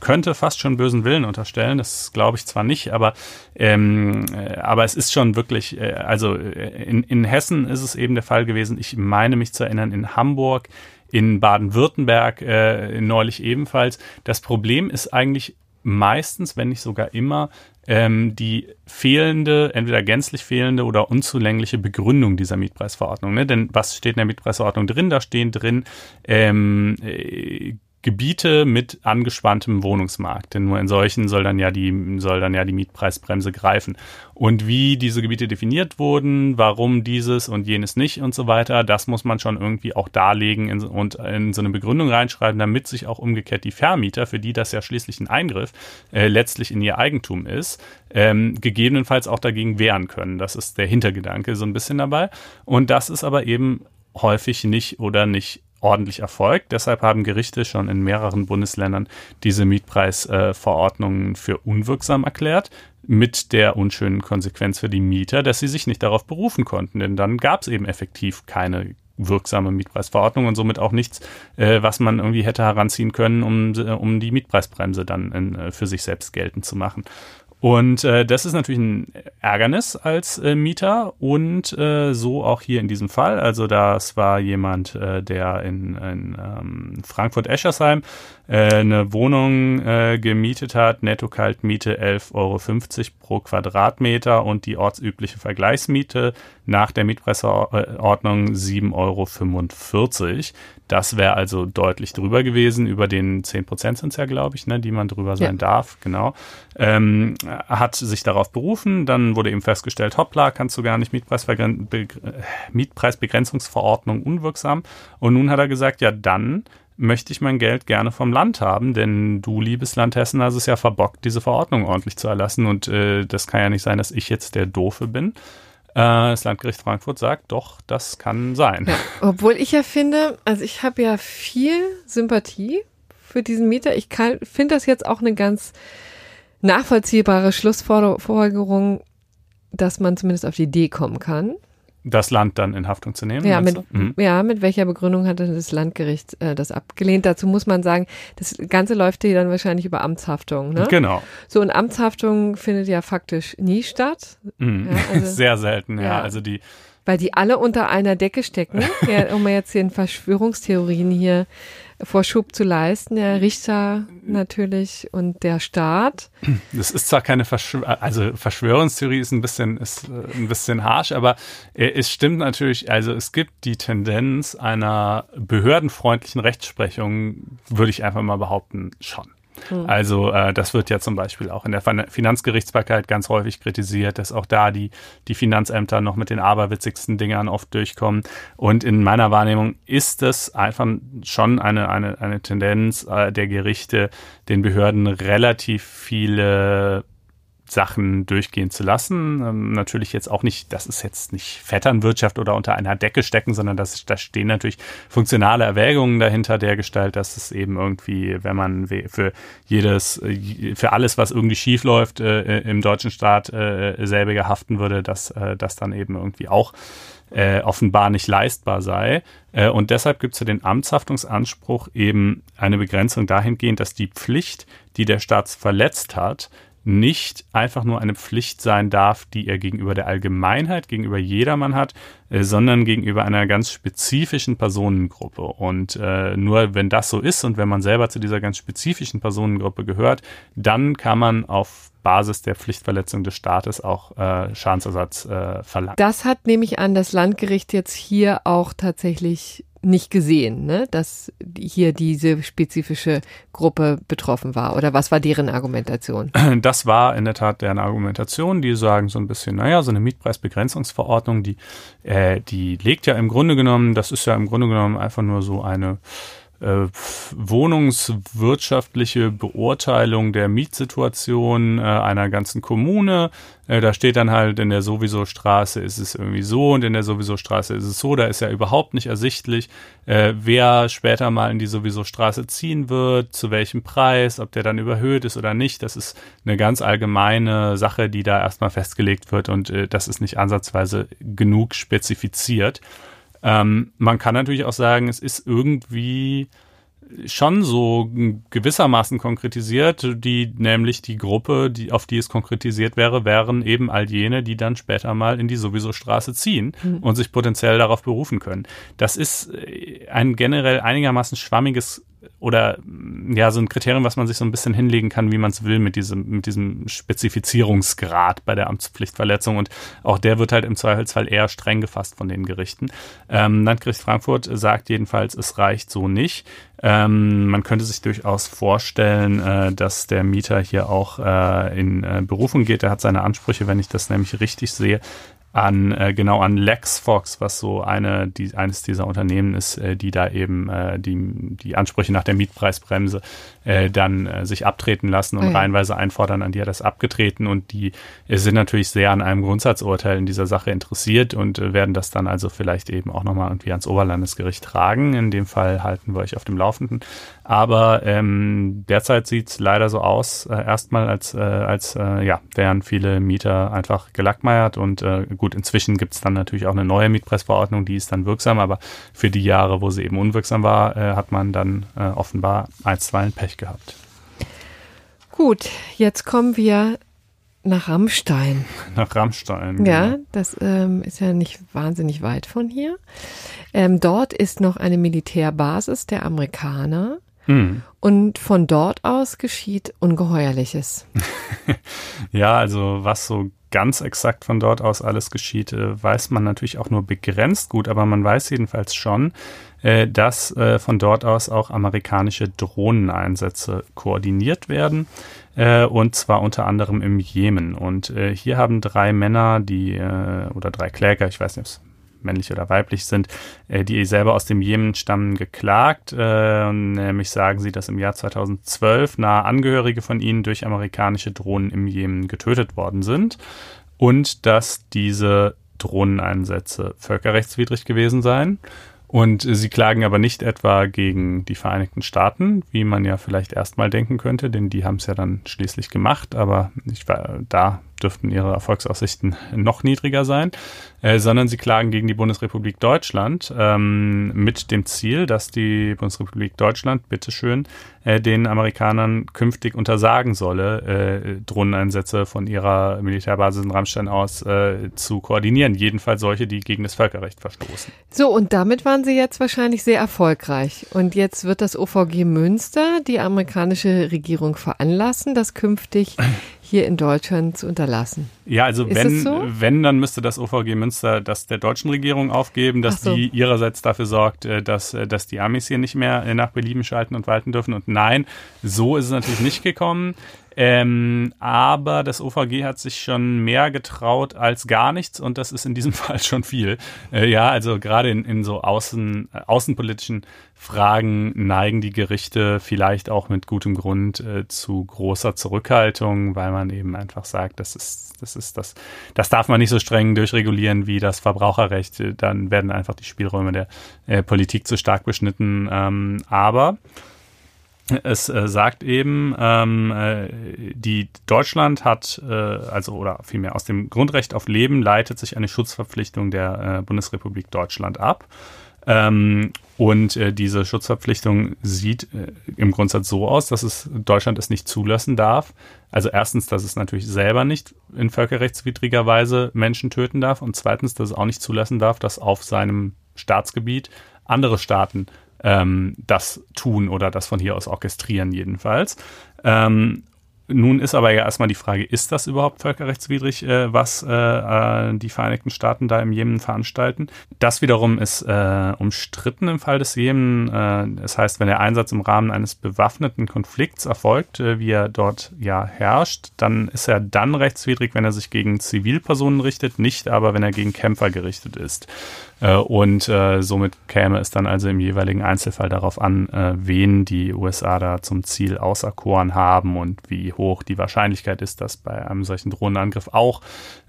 könnte fast schon bösen Willen unterstellen. Das glaube ich zwar nicht, aber, ähm, äh, aber es ist schon wirklich, äh, also äh, in, in Hessen ist es eben der Fall gewesen. Ich meine mich zu erinnern, in Hamburg, in Baden-Württemberg äh, neulich ebenfalls. Das Problem ist eigentlich meistens, wenn nicht sogar immer, ähm, die fehlende, entweder gänzlich fehlende oder unzulängliche Begründung dieser Mietpreisverordnung. Ne? Denn was steht in der Mietpreisverordnung drin? Da stehen drin ähm, äh, Gebiete mit angespanntem Wohnungsmarkt, denn nur in solchen soll dann ja die soll dann ja die Mietpreisbremse greifen. Und wie diese Gebiete definiert wurden, warum dieses und jenes nicht und so weiter, das muss man schon irgendwie auch darlegen und in so eine Begründung reinschreiben, damit sich auch umgekehrt die Vermieter, für die das ja schließlich ein Eingriff äh, letztlich in ihr Eigentum ist, ähm, gegebenenfalls auch dagegen wehren können. Das ist der Hintergedanke so ein bisschen dabei. Und das ist aber eben häufig nicht oder nicht ordentlich erfolgt. Deshalb haben Gerichte schon in mehreren Bundesländern diese Mietpreisverordnungen äh, für unwirksam erklärt, mit der unschönen Konsequenz für die Mieter, dass sie sich nicht darauf berufen konnten, denn dann gab es eben effektiv keine wirksame Mietpreisverordnung und somit auch nichts, äh, was man irgendwie hätte heranziehen können, um, um die Mietpreisbremse dann in, äh, für sich selbst geltend zu machen. Und äh, das ist natürlich ein Ärgernis als äh, Mieter und äh, so auch hier in diesem Fall. Also das war jemand, äh, der in, in ähm, Frankfurt-Eschersheim äh, eine Wohnung äh, gemietet hat, Netto-Kaltmiete 11,50 Euro pro Quadratmeter und die ortsübliche Vergleichsmiete nach der Mietpreisordnung 7,45 Euro. Das wäre also deutlich drüber gewesen, über den 10 Prozent sind es ja, glaube ich, ne, die man drüber sein ja. darf, genau. Ähm, hat sich darauf berufen, dann wurde eben festgestellt, hoppla, kannst du gar nicht Mietpreisbegren Be Mietpreisbegrenzungsverordnung unwirksam. Und nun hat er gesagt, ja dann möchte ich mein Geld gerne vom Land haben, denn du, liebes Land Hessen, hast es ja verbockt, diese Verordnung ordentlich zu erlassen und äh, das kann ja nicht sein, dass ich jetzt der Doofe bin. Äh, das Landgericht Frankfurt sagt, doch, das kann sein. Ja, obwohl ich ja finde, also ich habe ja viel Sympathie für diesen Mieter. Ich finde das jetzt auch eine ganz nachvollziehbare Schlussfolgerung, dass man zumindest auf die Idee kommen kann. Das Land dann in Haftung zu nehmen. Ja, mit, mhm. ja, mit welcher Begründung hat das Landgericht äh, das abgelehnt? Dazu muss man sagen, das Ganze läuft hier dann wahrscheinlich über Amtshaftung. Ne? Genau. So, und Amtshaftung findet ja faktisch nie statt. Mhm. Ja, also, [LAUGHS] Sehr selten, ja. ja. Also die weil die alle unter einer Decke stecken, [LAUGHS] ja, um jetzt den Verschwörungstheorien hier Vorschub zu leisten, der Richter natürlich und der Staat. Das ist zwar keine Verschw also Verschwörungstheorie ist ein bisschen ist äh, ein bisschen harsch, aber äh, es stimmt natürlich, also es gibt die Tendenz einer behördenfreundlichen Rechtsprechung, würde ich einfach mal behaupten, schon. Hm. Also äh, das wird ja zum Beispiel auch in der Finanzgerichtsbarkeit ganz häufig kritisiert, dass auch da die, die Finanzämter noch mit den aberwitzigsten Dingern oft durchkommen. Und in meiner Wahrnehmung ist es einfach schon eine, eine, eine Tendenz äh, der Gerichte, den Behörden relativ viele Sachen durchgehen zu lassen. Ähm, natürlich jetzt auch nicht, das ist jetzt nicht Vetternwirtschaft oder unter einer Decke stecken, sondern das, da stehen natürlich funktionale Erwägungen dahinter der Gestalt, dass es eben irgendwie, wenn man für jedes, für alles, was irgendwie schief läuft, äh, im deutschen Staat äh, selbiger haften würde, dass äh, das dann eben irgendwie auch äh, offenbar nicht leistbar sei. Äh, und deshalb gibt es für den Amtshaftungsanspruch eben eine Begrenzung dahingehend, dass die Pflicht, die der Staat verletzt hat, nicht einfach nur eine Pflicht sein darf, die er gegenüber der Allgemeinheit, gegenüber jedermann hat, äh, sondern gegenüber einer ganz spezifischen Personengruppe. Und äh, nur wenn das so ist und wenn man selber zu dieser ganz spezifischen Personengruppe gehört, dann kann man auf Basis der Pflichtverletzung des Staates auch äh, Schadensersatz äh, verlangen. Das hat, nehme ich an, das Landgericht jetzt hier auch tatsächlich nicht gesehen, ne? dass hier diese spezifische Gruppe betroffen war? Oder was war deren Argumentation? [CLEARS THROAT] Das war in der Tat deren Argumentation. Die sagen so ein bisschen, naja, so eine Mietpreisbegrenzungsverordnung, die, äh, die legt ja im Grunde genommen, das ist ja im Grunde genommen einfach nur so eine äh, wohnungswirtschaftliche Beurteilung der Mietsituation äh, einer ganzen Kommune. Äh, da steht dann halt, in der sowieso Straße ist es irgendwie so und in der sowieso Straße ist es so. Da ist ja überhaupt nicht ersichtlich, wer später mal in die sowieso Straße ziehen wird, zu welchem Preis, ob der dann überhöht ist oder nicht. Das ist eine ganz allgemeine Sache, die da erstmal festgelegt wird und das ist nicht ansatzweise genug spezifiziert. Ähm, man kann natürlich auch sagen, es ist irgendwie schon so gewissermaßen konkretisiert, die nämlich die Gruppe, die auf die es konkretisiert wäre, wären eben all jene, die dann später mal in die sowieso Straße ziehen mhm. und sich potenziell darauf berufen können. Das ist äh, ein generell einigermaßen schwammiges oder ja, so ein Kriterium, was man sich so ein bisschen hinlegen kann, wie man es will, mit diesem, mit diesem Spezifizierungsgrad bei der Amtspflichtverletzung. Und auch der wird halt im Zweifelsfall eher streng gefasst von den Gerichten. Ähm, Landgericht Frankfurt sagt jedenfalls, es reicht so nicht. Ähm, man könnte sich durchaus vorstellen, äh, dass der Mieter hier auch äh, in äh, Berufung geht. Er hat seine Ansprüche, wenn ich das nämlich richtig sehe, an äh, genau an LexFox, was so eine die eines dieser Unternehmen ist, äh, die da eben äh, die die Ansprüche nach der Mietpreisbremse äh, dann äh, sich abtreten lassen und oh ja. reihenweise einfordern, an die hat das abgetreten und die äh, sind natürlich sehr an einem Grundsatzurteil in dieser Sache interessiert und äh, werden das dann also vielleicht eben auch nochmal irgendwie ans Oberlandesgericht tragen. In dem Fall halten wir euch auf dem Laufenden. Aber ähm, derzeit sieht es leider so aus, äh, erstmal als, äh, als äh, ja, wären viele Mieter einfach gelackmeiert und äh, gut, inzwischen gibt es dann natürlich auch eine neue Mietpreisverordnung, die ist dann wirksam, aber für die Jahre, wo sie eben unwirksam war, äh, hat man dann äh, offenbar einstweilen Pech gehabt. Gut, jetzt kommen wir nach Rammstein. [LAUGHS] Nach Rammstein. Ja, genau. das ähm, ist ja nicht wahnsinnig weit von hier. Ähm, dort ist noch eine Militärbasis der Amerikaner. Hm. Und von dort aus geschieht Ungeheuerliches. [LAUGHS] ja, also was so ganz exakt von dort aus alles geschieht, äh, weiß man natürlich auch nur begrenzt gut, aber man weiß jedenfalls schon, äh, dass äh, von dort aus auch amerikanische Drohneneinsätze koordiniert werden und zwar unter anderem im Jemen. Und hier haben drei Männer, die oder drei Kläger, ich weiß nicht, ob es männlich oder weiblich sind, äh, die selber aus dem Jemen stammen, geklagt. Äh, nämlich sagen sie, dass im Jahr 2012 nahe Angehörige von ihnen durch amerikanische Drohnen im Jemen getötet worden sind und dass diese Drohneneinsätze völkerrechtswidrig gewesen seien Und sie klagen aber nicht etwa gegen die Vereinigten Staaten, wie man ja vielleicht erstmal denken könnte, denn die haben es ja dann schließlich gemacht, aber ich war, da dürften ihre Erfolgsaussichten noch niedriger sein, äh, sondern sie klagen gegen die Bundesrepublik Deutschland ähm, mit dem Ziel, dass die Bundesrepublik Deutschland bitteschön äh, den Amerikanern künftig untersagen solle, äh, Drohneneinsätze von ihrer Militärbasis in Rammstein aus äh, zu koordinieren. Jedenfalls solche, die gegen das Völkerrecht verstoßen. So, und damit waren sie jetzt wahrscheinlich sehr erfolgreich. Und jetzt wird das OVG Münster die amerikanische Regierung veranlassen, dass künftig hier in Deutschland zu unterlassen. Ja, also Ist wenn, so? wenn, dann müsste das OVG Münster das der deutschen Regierung aufgeben, dass so. die ihrerseits dafür sorgt, äh, dass, äh, dass die Amis hier nicht mehr äh, nach Belieben schalten und walten dürfen. Und nein, so ist es natürlich nicht gekommen. Ähm, aber das OVG hat sich schon mehr getraut als gar nichts und das ist in diesem [LAUGHS] Fall schon viel. Äh, ja, also gerade in, in so außen, äh, außenpolitischen Fragen neigen die Gerichte vielleicht auch mit gutem Grund äh, zu großer Zurückhaltung, weil man eben einfach sagt, das ist, das ist das, das darf man nicht so streng durchregulieren wie das Verbraucherrecht. Dann werden einfach die Spielräume der äh, Politik zu stark beschnitten. Ähm, aber es äh, sagt eben, ähm, äh, die Deutschland hat, äh, also oder vielmehr aus dem Grundrecht auf Leben leitet sich eine Schutzverpflichtung der äh, Bundesrepublik Deutschland ab. Ähm, und äh, diese Schutzverpflichtung sieht äh, im Grundsatz so aus, dass es Deutschland es nicht zulassen darf. Also erstens, dass es natürlich selber nicht in völkerrechtswidriger Weise Menschen töten darf und zweitens, dass es auch nicht zulassen darf, dass auf seinem Staatsgebiet andere Staaten ähm, das tun oder das von hier aus orchestrieren jedenfalls. Ähm, nun ist aber ja erstmal die Frage, ist das überhaupt völkerrechtswidrig, äh, was äh, äh, die Vereinigten Staaten da im Jemen veranstalten? Das wiederum ist äh, umstritten im Fall des Jemen. Äh, das heißt, wenn der Einsatz im Rahmen eines bewaffneten Konflikts erfolgt, äh, wie er dort ja herrscht, dann ist er dann rechtswidrig, wenn er sich gegen Zivilpersonen richtet, nicht aber, wenn er gegen Kämpfer gerichtet ist. Äh, und äh, somit käme es dann also im jeweiligen Einzelfall darauf an, äh, wen die USA da zum Ziel auserkoren haben und wie hoch die Wahrscheinlichkeit ist, dass bei einem solchen Drohnenangriff auch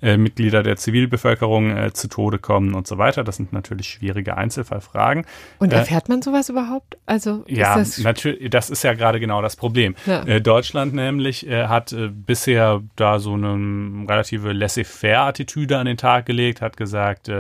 Mitglieder der Zivilbevölkerung zu Tode kommen und so weiter. Das sind natürlich schwierige Einzelfallfragen. Und äh, erfährt man sowas überhaupt? Also ja, das natürlich. Das ist ja gerade genau das Problem. Ja. Deutschland nämlich hat bisher da so eine relative laissez-faire-Attitüde an den Tag gelegt, hat gesagt,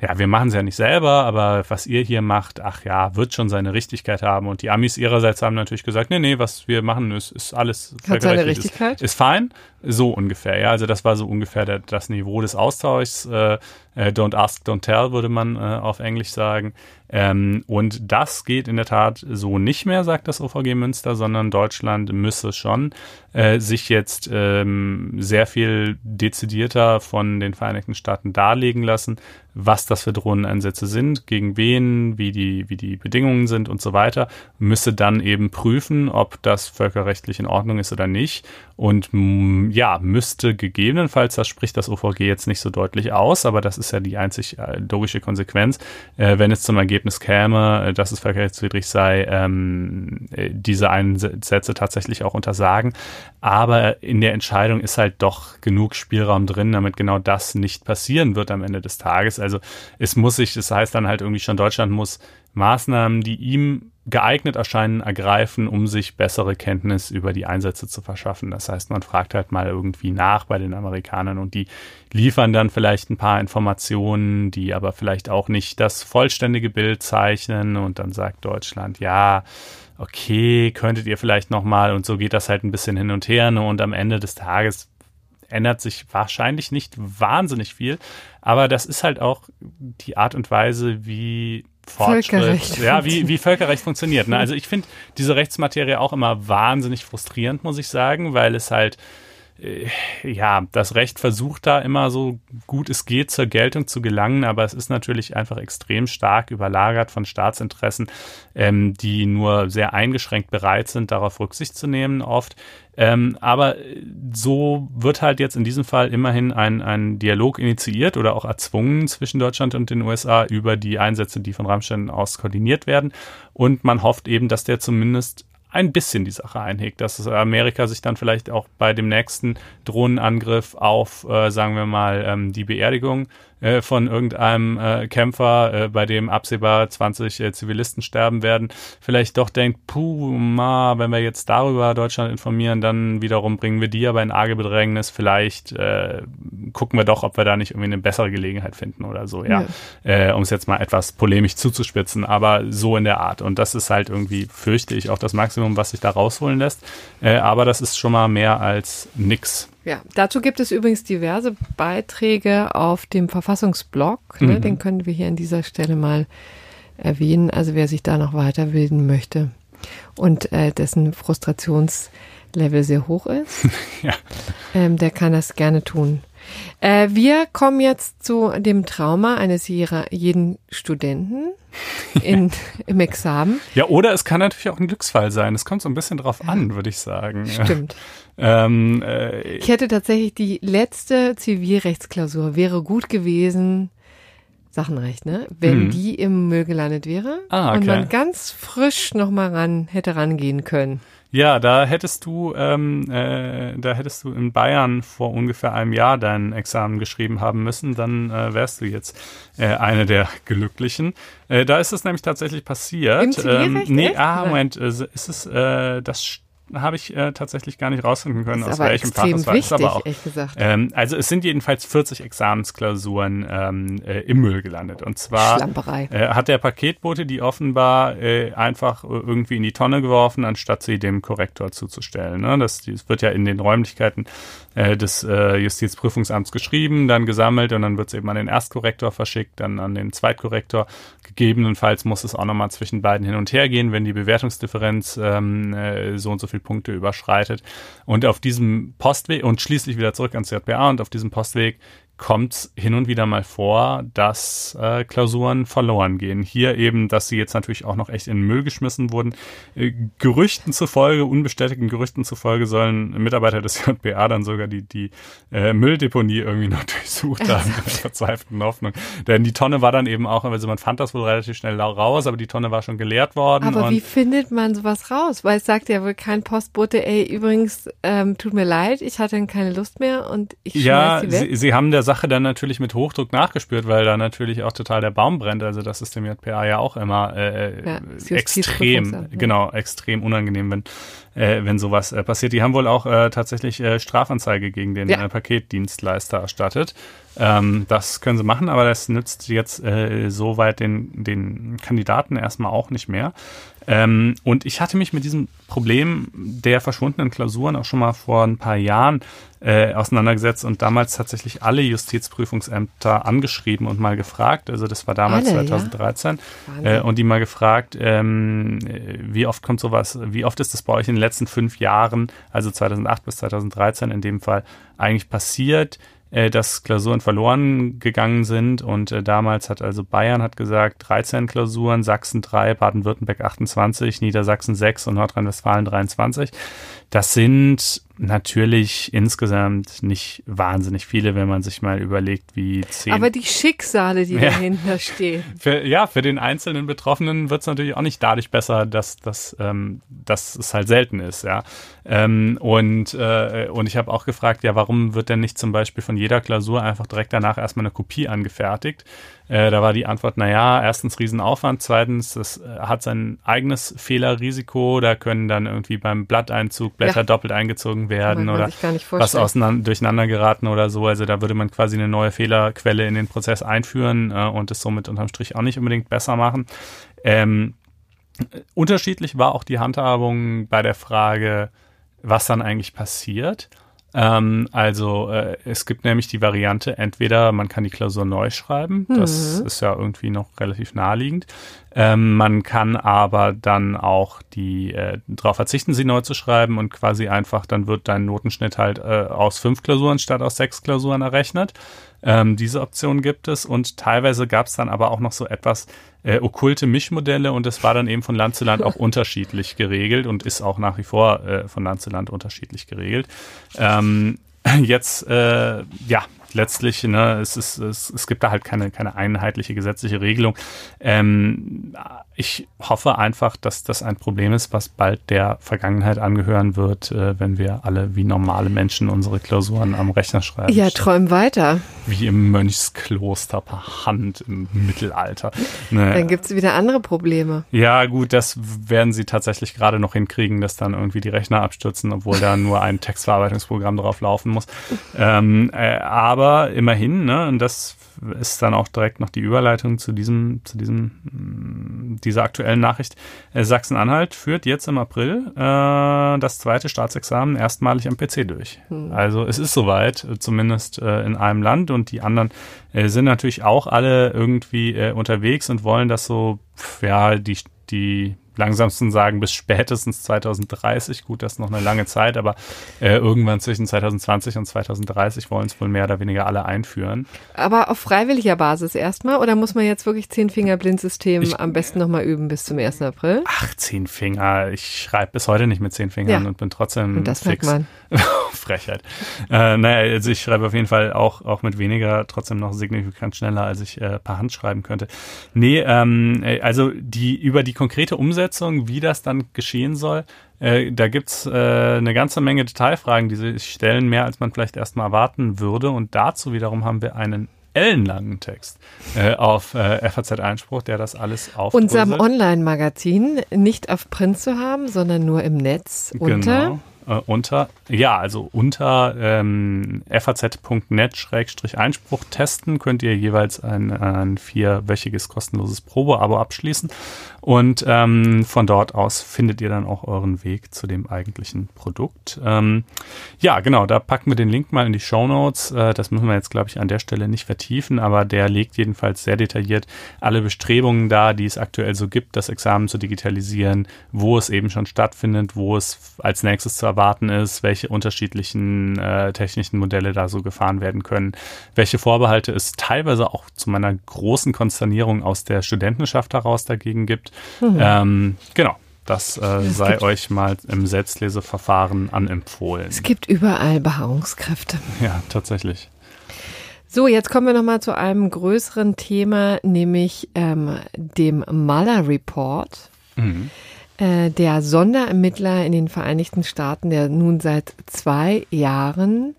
ja, wir machen es ja nicht selber, aber was ihr hier macht, ach ja, wird schon seine Richtigkeit haben. Und die Amis ihrerseits haben natürlich gesagt, nee, nee, was wir machen, ist, ist alles Hat seine Richtigkeit? Ist, ist fein. So ungefähr, ja. Also das war so ungefähr der, das Niveau des Austauschs. Äh, äh, don't ask, don't tell, würde man äh, auf Englisch sagen. Ähm, und das geht in der Tat so nicht mehr, sagt das OVG Münster, sondern Deutschland müsse schon äh, sich jetzt ähm, sehr viel dezidierter von den Vereinigten Staaten darlegen lassen, was das für Drohneneinsätze sind, gegen wen, wie die, wie die Bedingungen sind und so weiter, müsse dann eben prüfen, ob das völkerrechtlich in Ordnung ist oder nicht. Und ja, müsste gegebenenfalls, das spricht das OVG jetzt nicht so deutlich aus, aber das ist ja die einzig äh, logische Konsequenz, äh, wenn es zum Ergebnis käme, äh, dass es völkerrechtswidrig sei, ähm, äh, diese Einsätze tatsächlich auch untersagen. Aber in der Entscheidung ist halt doch genug Spielraum drin, damit genau das nicht passieren wird am Ende des Tages. Also es muss sich, das heißt dann halt irgendwie schon, Deutschland muss Maßnahmen, die ihm geeignet erscheinen, ergreifen, um sich bessere Kenntnis über die Einsätze zu verschaffen. Das heißt, man fragt halt mal irgendwie nach bei den Amerikanern und die liefern dann vielleicht ein paar Informationen, die aber vielleicht auch nicht das vollständige Bild zeichnen und dann sagt Deutschland, ja, okay, könntet ihr vielleicht nochmal und so geht das halt ein bisschen hin und her ne? und am Ende des Tages ändert sich wahrscheinlich nicht wahnsinnig viel, aber das ist halt auch die Art und Weise, wie Fortschritt, ja, wie, wie Völkerrecht funktioniert. Ne? Also ich finde diese Rechtsmaterie auch immer wahnsinnig frustrierend, muss ich sagen, weil es halt ja, das Recht versucht da immer so gut es geht zur Geltung zu gelangen, aber es ist natürlich einfach extrem stark überlagert von Staatsinteressen, ähm, die nur sehr eingeschränkt bereit sind, darauf Rücksicht zu nehmen oft. Ähm, aber so wird halt jetzt in diesem Fall immerhin ein, ein Dialog initiiert oder auch erzwungen zwischen Deutschland und den USA über die Einsätze, die von Rammstein aus koordiniert werden. Und man hofft eben, dass der zumindest ein bisschen die Sache einhegt, dass Amerika sich dann vielleicht auch bei dem nächsten Drohnenangriff auf, äh, sagen wir mal, ähm, die Beerdigung äh, von irgendeinem äh, Kämpfer, äh, bei dem absehbar 20 äh, Zivilisten sterben werden, vielleicht doch denkt, puh, ma, wenn wir jetzt darüber Deutschland informieren, dann wiederum bringen wir die aber in arge Bedrängnis, vielleicht äh, gucken wir doch, ob wir da nicht irgendwie eine bessere Gelegenheit finden oder so, ja, ja. Äh, um es jetzt mal etwas polemisch zuzuspitzen, aber so in der Art und das ist halt irgendwie, fürchte ich, auch das Maximum, was sich da rausholen lässt, äh, aber das ist schon mal mehr als nix. Ja, dazu gibt es übrigens diverse Beiträge auf dem Verfassungsblog. Ne? Mhm. Den können wir hier an dieser Stelle mal erwähnen. Also wer sich da noch weiterbilden möchte und äh, dessen Frustrationslevel sehr hoch ist, [LAUGHS] ja. ähm, der kann das gerne tun. Äh, wir kommen jetzt zu dem Trauma eines jeden Studenten [LAUGHS] in, im Examen. Ja, oder es kann natürlich auch ein Glücksfall sein. Es kommt so ein bisschen drauf an, würde ich sagen. Stimmt. Ähm, äh, ich hätte tatsächlich die letzte Zivilrechtsklausur wäre gut gewesen. Sachenrecht, ne? Wenn mhm. die im Müll gelandet wäre ah, okay. und man ganz frisch nochmal ran hätte rangehen können. Ja, da hättest du, ähm, äh, da hättest du in Bayern vor ungefähr einem Jahr dein Examen geschrieben haben müssen, dann äh, wärst du jetzt äh, eine der Glücklichen. Äh, da ist es nämlich tatsächlich passiert. Im ähm, nee, ah, Moment, äh, ist es äh, das habe ich äh, tatsächlich gar nicht rausfinden können, aus welchem Fach es war. Wichtig, aber auch. Ähm, also es sind jedenfalls 40 Examensklausuren ähm, äh, im Müll gelandet. Und zwar äh, hat der Paketbote die offenbar äh, einfach irgendwie in die Tonne geworfen, anstatt sie dem Korrektor zuzustellen. Ne? Das, das wird ja in den Räumlichkeiten äh, des äh, Justizprüfungsamts geschrieben, dann gesammelt und dann wird es eben an den Erstkorrektor verschickt, dann an den Zweitkorrektor. Gegebenenfalls muss es auch nochmal zwischen beiden hin und her gehen, wenn die Bewertungsdifferenz ähm, äh, so und so viele Punkte überschreitet. Und auf diesem Postweg und schließlich wieder zurück ans JPA und auf diesem Postweg kommt es hin und wieder mal vor, dass äh, Klausuren verloren gehen. Hier eben, dass sie jetzt natürlich auch noch echt in den Müll geschmissen wurden. Äh, Gerüchten zufolge, unbestätigten Gerüchten zufolge, sollen Mitarbeiter des [LAUGHS] JPA dann sogar die, die äh, Mülldeponie irgendwie noch [LAUGHS] durchsucht haben, [LAUGHS] in verzweifelten Hoffnung. Denn die Tonne war dann eben auch, also man fand das wohl relativ schnell raus, aber die Tonne war schon geleert worden. Aber wie findet man sowas raus? Weil es sagt ja wohl kein Postbote, ey, übrigens, ähm, tut mir leid, ich hatte keine Lust mehr und ich schmeiß ja, sie weg. Sie, sie haben der Sache dann natürlich mit Hochdruck nachgespürt, weil da natürlich auch total der Baum brennt. Also das ist dem JPA ja auch immer äh, ja, extrem, genau, extrem unangenehm, wenn äh, wenn sowas äh, passiert. Die haben wohl auch äh, tatsächlich äh, Strafanzeige gegen den ja. äh, Paketdienstleister erstattet. Ähm, das können sie machen, aber das nützt jetzt äh, soweit den, den Kandidaten erstmal auch nicht mehr. Ähm, und ich hatte mich mit diesem Problem der verschwundenen Klausuren auch schon mal vor ein paar Jahren äh, auseinandergesetzt und damals tatsächlich alle Justizprüfungsämter angeschrieben und mal gefragt. Also das war damals alle, 2013 ja? äh, und die mal gefragt, ähm, wie oft kommt sowas, wie oft ist das bei euch in den letzten fünf Jahren, also 2008 bis 2013 in dem Fall, eigentlich passiert? äh, dass Klausuren verloren gegangen sind. Und äh, damals hat also Bayern hat gesagt 13 Klausuren, Sachsen 3, Baden-Württemberg 28, Niedersachsen 6 und Nordrhein-Westfalen 23. Das sind natürlich insgesamt nicht wahnsinnig viele, wenn man sich mal überlegt, wie zehn. Aber die Schicksale, die ja. dahinter stehen. [LAUGHS] Für, ja, für den einzelnen Betroffenen wird es natürlich auch nicht dadurch besser, dass, dass, ähm, dass es halt selten ist, ja. Ähm, und, äh, und ich habe auch gefragt, ja, warum wird denn nicht zum Beispiel von jeder Klausur einfach direkt danach erstmal eine Kopie angefertigt? Äh, da war die Antwort, naja, erstens Riesenaufwand, zweitens, das äh, hat sein eigenes Fehlerrisiko, da können dann irgendwie beim Blatteinzug Blätter ja. doppelt eingezogen werden oder was auseinander, durcheinander geraten oder so. Also da würde man quasi eine neue Fehlerquelle in den Prozess einführen äh, und es somit unterm Strich auch nicht unbedingt besser machen. Ähm, unterschiedlich war auch die Handhabung bei der Frage, was dann eigentlich passiert. Ähm, also äh, es gibt nämlich die Variante, entweder man kann die Klausur neu schreiben, mhm. das ist ja irgendwie noch relativ naheliegend. Ähm, man kann aber dann auch die äh, darauf verzichten, sie neu zu schreiben und quasi einfach, dann wird dein Notenschnitt halt äh, aus fünf Klausuren statt aus sechs Klausuren errechnet. Ähm, diese Option gibt es und teilweise gab es dann aber auch noch so etwas äh, okkulte Mischmodelle und es war dann eben von Land zu Land auch [LAUGHS] unterschiedlich geregelt und ist auch nach wie vor äh, von Land zu Land unterschiedlich geregelt. Ähm, [LAUGHS] jetzt, äh, ja, letztlich, ne, es, ist, es, es gibt da halt keine, keine einheitliche gesetzliche Regelung. Ähm, ich hoffe einfach, dass das ein Problem ist, was bald der Vergangenheit angehören wird, äh, wenn wir alle wie normale Menschen unsere Klausuren am Rechner schreiben. Ja, träum weiter. Wie im Mönchskloster per Hand im Mittelalter. Ne. Dann gibt es wieder andere Probleme. Ja, gut, das werden sie tatsächlich gerade noch hinkriegen, dass dann irgendwie die Rechner abstürzen, obwohl da nur ein Textverarbeitungsprogramm drauf laufen muss. Ähm, äh, aber immerhin, ne, und das ist dann auch direkt noch die Überleitung zu diesem, zu diesem, mm, dieser aktuellen Nachricht. Äh, Sachsen-Anhalt führt jetzt im April äh, das zweite Staatsexamen erstmalig am PC durch. Hm. Also es ist soweit, äh, zumindest äh, in einem Land und die anderen äh, sind natürlich auch alle irgendwie äh, unterwegs und wollen das so, ja, die, die langsamsten sagen bis spätestens 2030. Gut, das ist noch eine lange Zeit, aber äh, irgendwann zwischen 2020 und 2030 wollen es wohl mehr oder weniger alle einführen. Aber auf freiwilliger Basis erstmal oder muss man jetzt wirklich zehn Finger Blindsystem am besten nochmal üben bis zum 1. April? Ach, zehn Finger. Ich schreibe bis heute nicht mit zehn Fingern ja. und bin trotzdem und das fix. Merkt man. [LAUGHS] Frechheit. Äh, naja, also ich schreibe auf jeden Fall auch, auch mit weniger trotzdem noch signifikant schneller, als ich äh, per Hand schreiben könnte. Nee, ähm, äh, also die über die konkrete Umsetzung, wie das dann geschehen soll, äh, da gibt's äh, eine ganze Menge Detailfragen, die sich stellen, mehr als man vielleicht erstmal erwarten würde. Und dazu wiederum haben wir einen ellenlangen Text äh, auf äh, FAZ Einspruch, der das alles auf unserem Online-Magazin nicht auf Print zu haben, sondern nur im Netz unter genau äh, unter, ja, also unter ähm, faz.net-einspruch testen könnt ihr jeweils ein, ein vierwöchiges kostenloses Probeabo abschließen und ähm, von dort aus findet ihr dann auch euren Weg zu dem eigentlichen Produkt. Ähm, ja, genau, da packen wir den Link mal in die Show Notes. Äh, das müssen wir jetzt, glaube ich, an der Stelle nicht vertiefen, aber der legt jedenfalls sehr detailliert alle Bestrebungen dar, die es aktuell so gibt, das Examen zu digitalisieren, wo es eben schon stattfindet, wo es als nächstes zu erwarten ist, welche unterschiedlichen äh, technischen Modelle da so gefahren werden können, welche Vorbehalte es teilweise auch zu meiner großen Konsternierung aus der Studentenschaft heraus dagegen gibt. Mhm. Ähm, genau. Das äh, sei euch mal im Selbstleseverfahren anempfohlen. Es gibt überall Beharrungskräfte. Ja, tatsächlich. So, jetzt kommen wir nochmal zu einem größeren Thema, nämlich ähm, dem Mueller Report. Mhm. Äh, der Sonderermittler in den Vereinigten Staaten, der nun seit zwei Jahren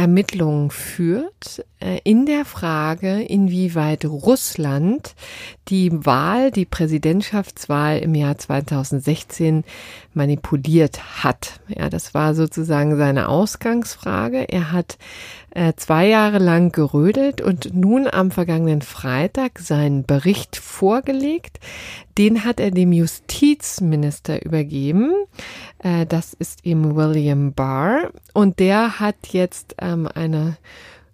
Ermittlungen führt äh, in der Frage, inwieweit Russland die Wahl, die Präsidentschaftswahl im Jahr 2016 manipuliert hat. Ja, das war sozusagen seine Ausgangsfrage. Er hat äh, zwei Jahre lang gerödelt und nun am vergangenen Freitag seinen Bericht vorgelegt. Den hat er dem Justizminister übergeben. Äh, das ist eben William Barr. Und der hat jetzt ähm, eine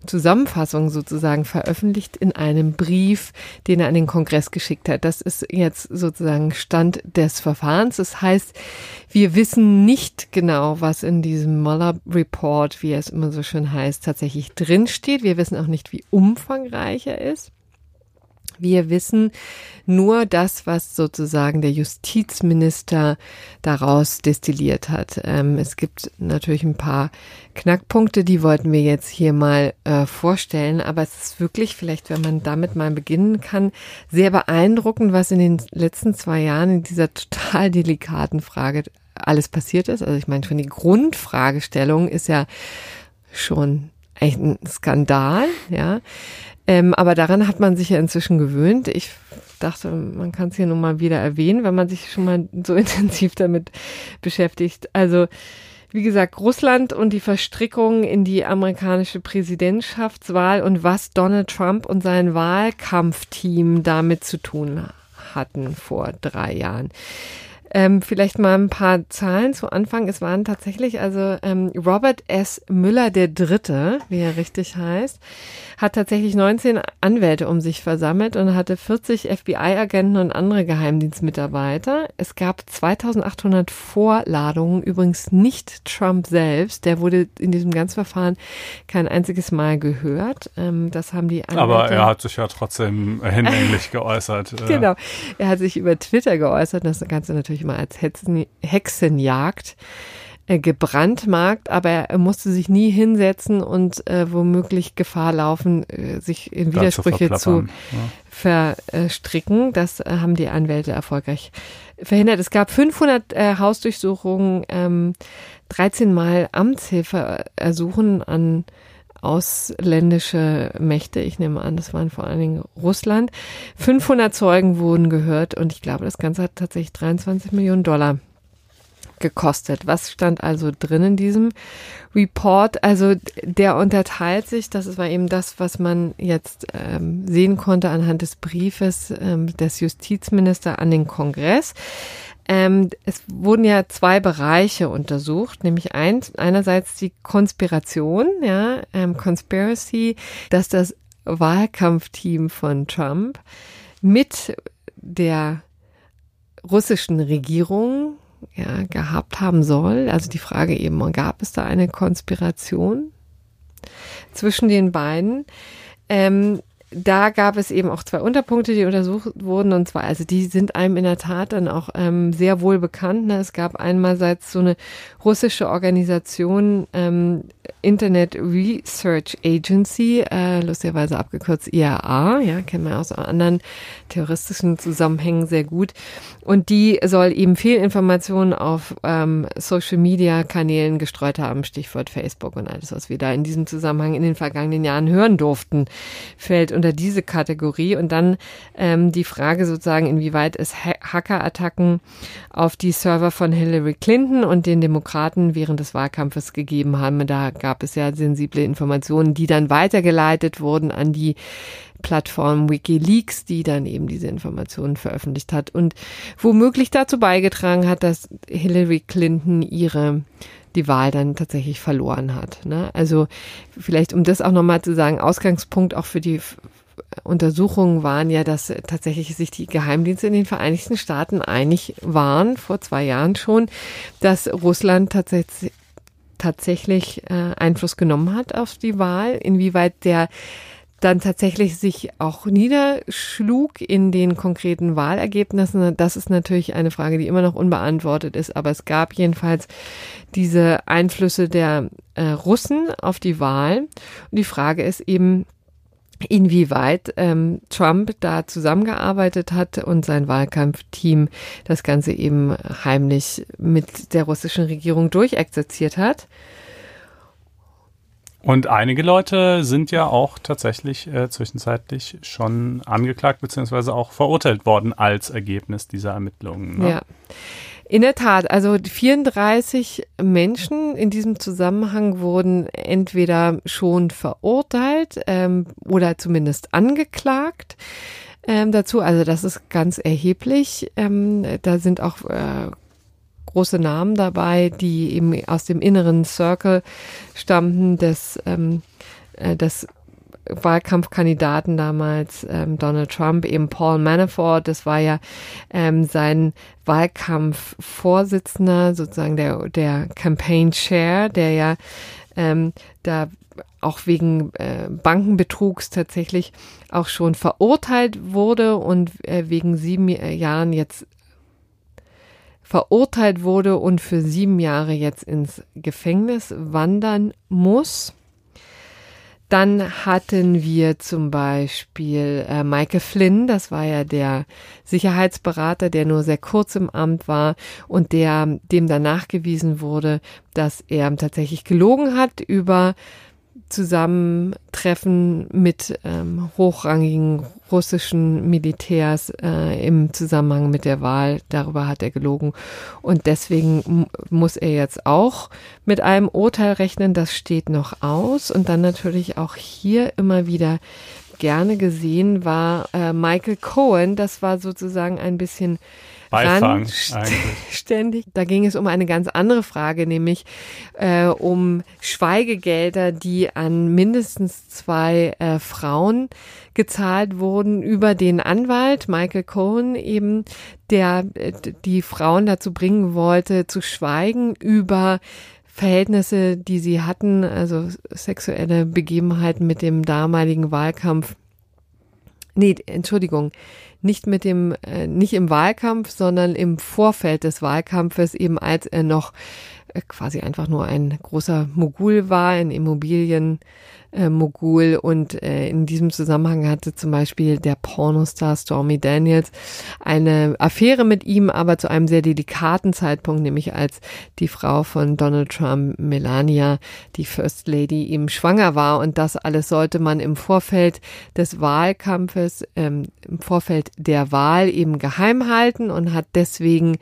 Zusammenfassung sozusagen veröffentlicht in einem Brief, den er an den Kongress geschickt hat. Das ist jetzt sozusagen Stand des Verfahrens. Das heißt, wir wissen nicht genau, was in diesem Mueller Report, wie es immer so schön heißt, tatsächlich drinsteht. Wir wissen auch nicht, wie umfangreich er ist. Wir wissen nur das, was sozusagen der Justizminister daraus destilliert hat. Ähm, es gibt natürlich ein paar Knackpunkte, die wollten wir jetzt hier mal äh, vorstellen, aber es ist wirklich, vielleicht wenn man damit mal beginnen kann, sehr beeindruckend, was in den letzten zwei Jahren in dieser total delikaten Frage alles passiert ist. Also ich meine, schon die Grundfragestellung ist ja schon ein Skandal, ja. Ähm, aber daran hat man sich ja inzwischen gewöhnt. Ich dachte, man kann es hier nun mal wieder erwähnen, wenn man sich schon mal so [LAUGHS] intensiv damit beschäftigt. Also, wie gesagt, Russland und die Verstrickung in die amerikanische Präsidentschaftswahl und was Donald Trump und sein Wahlkampfteam damit zu tun hatten vor drei Jahren. Ähm, vielleicht mal ein paar Zahlen zu Anfang. Es waren tatsächlich also ähm, Robert S. Müller der Dritte, wie er richtig heißt, hat tatsächlich 19 Anwälte um sich versammelt und hatte 40 FBI-Agenten und andere Geheimdienstmitarbeiter. Es gab 2800 Vorladungen, übrigens nicht Trump selbst. Der wurde in diesem ganzen Verfahren kein einziges Mal gehört. Ähm, das haben die Anwälte. Aber er hat sich ja trotzdem hinlänglich geäußert. Äh. genau. Er hat sich über Twitter geäußert. Das Ganze natürlich immer als Hexen, Hexenjagd gebrandmarkt, aber er musste sich nie hinsetzen und äh, womöglich Gefahr laufen, äh, sich in Widersprüche zu, ja. verstricken. Das äh, haben die Anwälte erfolgreich verhindert. Es gab 500 äh, Hausdurchsuchungen, ähm, 13 Mal Amtshilfe ersuchen an ausländische Mächte. Ich nehme an, das waren vor allen Dingen Russland. 500 Zeugen wurden gehört und ich glaube, das Ganze hat tatsächlich 23 Millionen Dollar gekostet. Was stand also drin in diesem Report? Also der unterteilt sich, das war eben das, was man jetzt ähm, sehen konnte anhand des Briefes ähm, des Justizministers an den Kongress. Ähm, es wurden ja zwei Bereiche untersucht, nämlich eins, einerseits die Konspiration, ja, ähm, Conspiracy, dass das Wahlkampfteam von Trump mit der russischen Regierung ja, gehabt haben soll. Also die Frage eben, gab es da eine Konspiration zwischen den beiden? Ähm, da gab es eben auch zwei Unterpunkte, die untersucht wurden. Und zwar, also die sind einem in der Tat dann auch ähm, sehr wohl bekannt. Ne? Es gab einmalseits so eine russische Organisation, ähm, Internet Research Agency, äh, lustigerweise abgekürzt IAA, ja, kennen wir aus anderen terroristischen Zusammenhängen sehr gut. Und die soll eben Fehlinformationen auf ähm, Social Media Kanälen gestreut haben, Stichwort Facebook und alles, was wir da in diesem Zusammenhang in den vergangenen Jahren hören durften, fällt unter diese Kategorie. Und dann ähm, die Frage sozusagen, inwieweit es ha Hackerattacken auf die Server von Hillary Clinton und den Demokraten während des Wahlkampfes gegeben haben. Da gab es ja sensible Informationen, die dann weitergeleitet wurden an die Plattform WikiLeaks, die dann eben diese Informationen veröffentlicht hat und womöglich dazu beigetragen hat, dass Hillary Clinton ihre die Wahl dann tatsächlich verloren hat. Ne? Also vielleicht, um das auch nochmal zu sagen, Ausgangspunkt auch für die Untersuchungen waren ja, dass tatsächlich sich die Geheimdienste in den Vereinigten Staaten einig waren, vor zwei Jahren schon, dass Russland tatsächlich tatsächlich äh, Einfluss genommen hat auf die Wahl, inwieweit der dann tatsächlich sich auch niederschlug in den konkreten Wahlergebnissen. Das ist natürlich eine Frage, die immer noch unbeantwortet ist. Aber es gab jedenfalls diese Einflüsse der äh, Russen auf die Wahl. Und die Frage ist eben, inwieweit ähm, Trump da zusammengearbeitet hat und sein Wahlkampfteam das Ganze eben heimlich mit der russischen Regierung durchexerziert hat. Und einige Leute sind ja auch tatsächlich äh, zwischenzeitlich schon angeklagt beziehungsweise auch verurteilt worden als Ergebnis dieser Ermittlungen. Ne? Ja. In der Tat, also 34 Menschen in diesem Zusammenhang wurden entweder schon verurteilt ähm, oder zumindest angeklagt. Ähm, dazu, also das ist ganz erheblich. Ähm, da sind auch äh, große Namen dabei, die eben aus dem inneren Circle stammten des, ähm, äh, des Wahlkampfkandidaten damals, ähm, Donald Trump, eben Paul Manafort, das war ja ähm, sein Wahlkampfvorsitzender, sozusagen der, der Campaign Chair, der ja ähm, da auch wegen äh, Bankenbetrugs tatsächlich auch schon verurteilt wurde und äh, wegen sieben Jahren jetzt verurteilt wurde und für sieben Jahre jetzt ins Gefängnis wandern muss. Dann hatten wir zum Beispiel äh, Michael Flynn, das war ja der Sicherheitsberater, der nur sehr kurz im Amt war und der dem dann nachgewiesen wurde, dass er tatsächlich gelogen hat über Zusammentreffen mit ähm, hochrangigen russischen Militärs äh, im Zusammenhang mit der Wahl. Darüber hat er gelogen. Und deswegen muss er jetzt auch mit einem Urteil rechnen. Das steht noch aus. Und dann natürlich auch hier immer wieder gerne gesehen war äh, Michael Cohen. Das war sozusagen ein bisschen Beifang [LAUGHS] ständig. Da ging es um eine ganz andere Frage, nämlich äh, um Schweigegelder, die an mindestens zwei äh, Frauen gezahlt wurden über den Anwalt Michael Cohen eben, der äh, die Frauen dazu bringen wollte, zu schweigen über Verhältnisse, die sie hatten, also sexuelle Begebenheiten mit dem damaligen Wahlkampf. Nee, Entschuldigung, nicht mit dem, äh, nicht im Wahlkampf, sondern im Vorfeld des Wahlkampfes, eben als er noch quasi einfach nur ein großer Mogul war, ein Immobilien äh, Mogul und äh, in diesem Zusammenhang hatte zum Beispiel der Pornostar Stormy Daniels eine Affäre mit ihm, aber zu einem sehr delikaten Zeitpunkt, nämlich als die Frau von Donald Trump, Melania, die First Lady, eben schwanger war. Und das alles sollte man im Vorfeld des Wahlkampfes, ähm, im Vorfeld der Wahl eben geheim halten und hat deswegen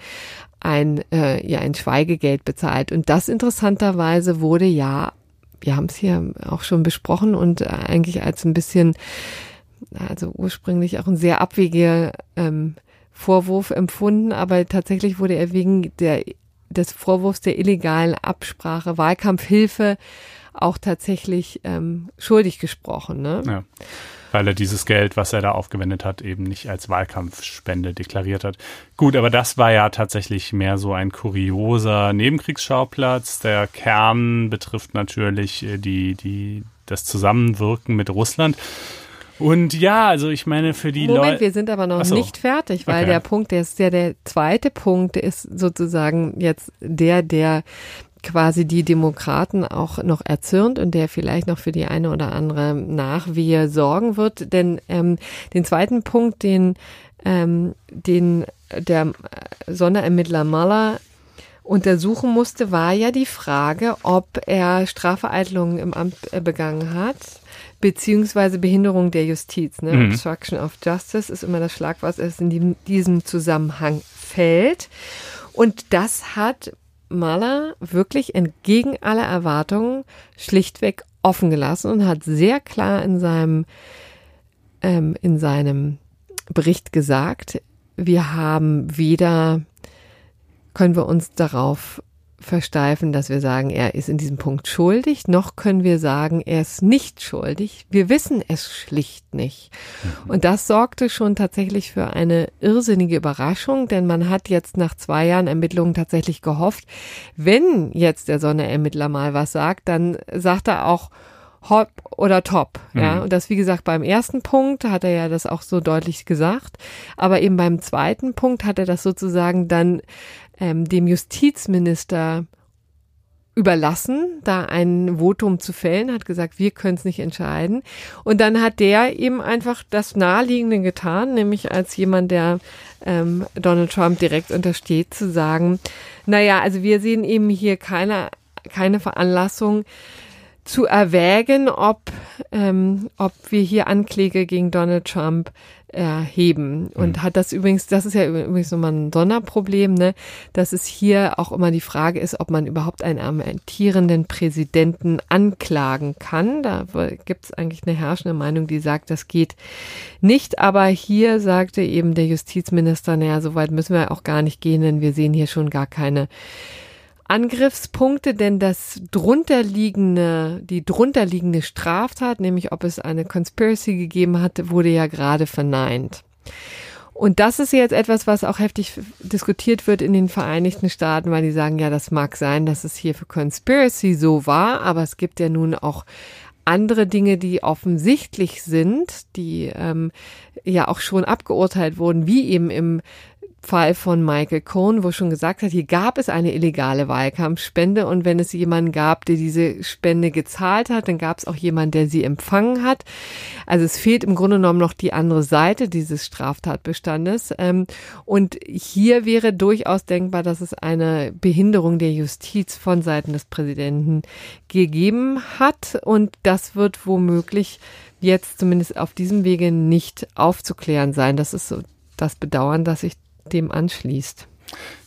ein, äh, ja, ein Schweigegeld bezahlt. Und das interessanterweise wurde ja wir haben es hier auch schon besprochen und eigentlich als ein bisschen, also ursprünglich auch ein sehr abwegiger ähm, Vorwurf empfunden, aber tatsächlich wurde er wegen der, des Vorwurfs der illegalen Absprache, Wahlkampfhilfe auch tatsächlich ähm, schuldig gesprochen. Ne? Ja weil er dieses Geld, was er da aufgewendet hat, eben nicht als Wahlkampfspende deklariert hat. Gut, aber das war ja tatsächlich mehr so ein kurioser Nebenkriegsschauplatz. Der Kern betrifft natürlich äh, die, die, das Zusammenwirken mit Russland. Und ja, also ich meine, für die Leute. Moment, wir sind aber noch so. nicht fertig, weil okay. der Punkt, der ist ja der zweite Punkt, ist sozusagen jetzt der, der quasi die Demokraten auch noch erzürnt und der vielleicht noch für die eine oder andere Nachwehe sorgen wird. Denn ähm, den zweiten Punkt, den, ähm, den der Sonderermittler Mueller untersuchen musste, war ja die Frage, ob er Strafvereitlungen im Amt äh, begangen hat, beziehungsweise Behinderung der Justiz. Ne? Mhm. Obstruction of Justice ist immer das Schlagwort, das in diesem Zusammenhang fällt. Und das hat Mahler wirklich entgegen aller Erwartungen schlichtweg offen gelassen und hat sehr klar in seinem, ähm, in seinem Bericht gesagt, wir haben weder, können wir uns darauf versteifen, dass wir sagen, er ist in diesem Punkt schuldig, noch können wir sagen, er ist nicht schuldig. Wir wissen es schlicht nicht. Mhm. Und das sorgte schon tatsächlich für eine irrsinnige Überraschung, denn man hat jetzt nach zwei Jahren Ermittlungen tatsächlich gehofft, wenn jetzt der Sonderermittler mal was sagt, dann sagt er auch, Hop oder Top. Ja, mhm. und das, wie gesagt, beim ersten Punkt hat er ja das auch so deutlich gesagt. Aber eben beim zweiten Punkt hat er das sozusagen dann ähm, dem Justizminister überlassen, da ein Votum zu fällen, hat gesagt, wir können es nicht entscheiden. Und dann hat der eben einfach das Naheliegende getan, nämlich als jemand, der ähm, Donald Trump direkt untersteht, zu sagen, naja, also wir sehen eben hier keine, keine Veranlassung, zu erwägen, ob, ähm, ob wir hier Ankläge gegen Donald Trump erheben. Und mhm. hat das übrigens, das ist ja übrigens nochmal ein Sonderproblem, ne, dass es hier auch immer die Frage ist, ob man überhaupt einen amtierenden Präsidenten anklagen kann. Da gibt es eigentlich eine herrschende Meinung, die sagt, das geht nicht. Aber hier sagte eben der Justizminister, naja, so weit müssen wir auch gar nicht gehen, denn wir sehen hier schon gar keine Angriffspunkte, denn das drunterliegende, die drunterliegende Straftat, nämlich ob es eine Conspiracy gegeben hatte, wurde ja gerade verneint. Und das ist jetzt etwas, was auch heftig diskutiert wird in den Vereinigten Staaten, weil die sagen, ja, das mag sein, dass es hier für Conspiracy so war, aber es gibt ja nun auch andere Dinge, die offensichtlich sind, die ähm, ja auch schon abgeurteilt wurden, wie eben im Fall von Michael Cohn, wo schon gesagt hat, hier gab es eine illegale Wahlkampfspende und wenn es jemanden gab, der diese Spende gezahlt hat, dann gab es auch jemanden, der sie empfangen hat. Also es fehlt im Grunde genommen noch die andere Seite dieses Straftatbestandes. Ähm, und hier wäre durchaus denkbar, dass es eine Behinderung der Justiz von Seiten des Präsidenten gegeben hat und das wird womöglich jetzt zumindest auf diesem Wege nicht aufzuklären sein. Das ist so das Bedauern, dass ich dem anschließt.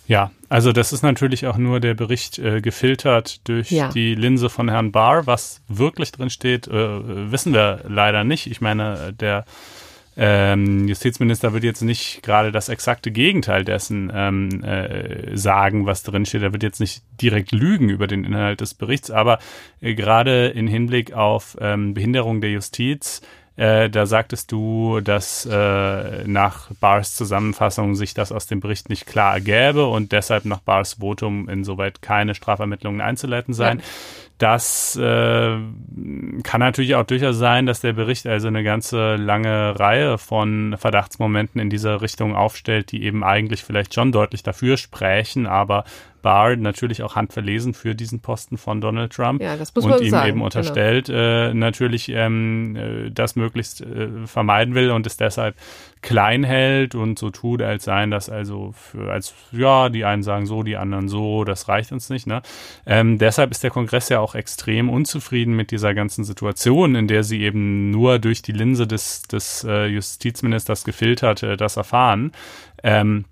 Ja, also das ist natürlich auch nur der Bericht äh, gefiltert durch ja. die Linse von Herrn Barr. Was wirklich drin steht, äh, wissen wir leider nicht. Ich meine, der ähm, Justizminister wird jetzt nicht gerade das exakte Gegenteil dessen ähm, äh, sagen, was drin steht. Er wird jetzt nicht direkt lügen über den Inhalt des Berichts, aber äh, gerade in Hinblick auf ähm, Behinderung der Justiz äh, da sagtest du, dass äh, nach Bars Zusammenfassung sich das aus dem Bericht nicht klar ergäbe und deshalb nach Bars Votum insoweit keine Strafermittlungen einzuleiten seien. Ja. Das äh, kann natürlich auch durchaus sein, dass der Bericht also eine ganze lange Reihe von Verdachtsmomenten in dieser Richtung aufstellt, die eben eigentlich vielleicht schon deutlich dafür sprechen, aber Barr natürlich auch handverlesen für diesen Posten von Donald Trump ja, und ihm sagen, eben unterstellt, genau. äh, natürlich ähm, äh, das möglichst äh, vermeiden will und es deshalb klein hält und so tut, als seien das also für, als ja, die einen sagen so, die anderen so, das reicht uns nicht. Ne? Ähm, deshalb ist der Kongress ja auch extrem unzufrieden mit dieser ganzen Situation, in der sie eben nur durch die Linse des, des äh, Justizministers gefiltert äh, das erfahren. Ähm,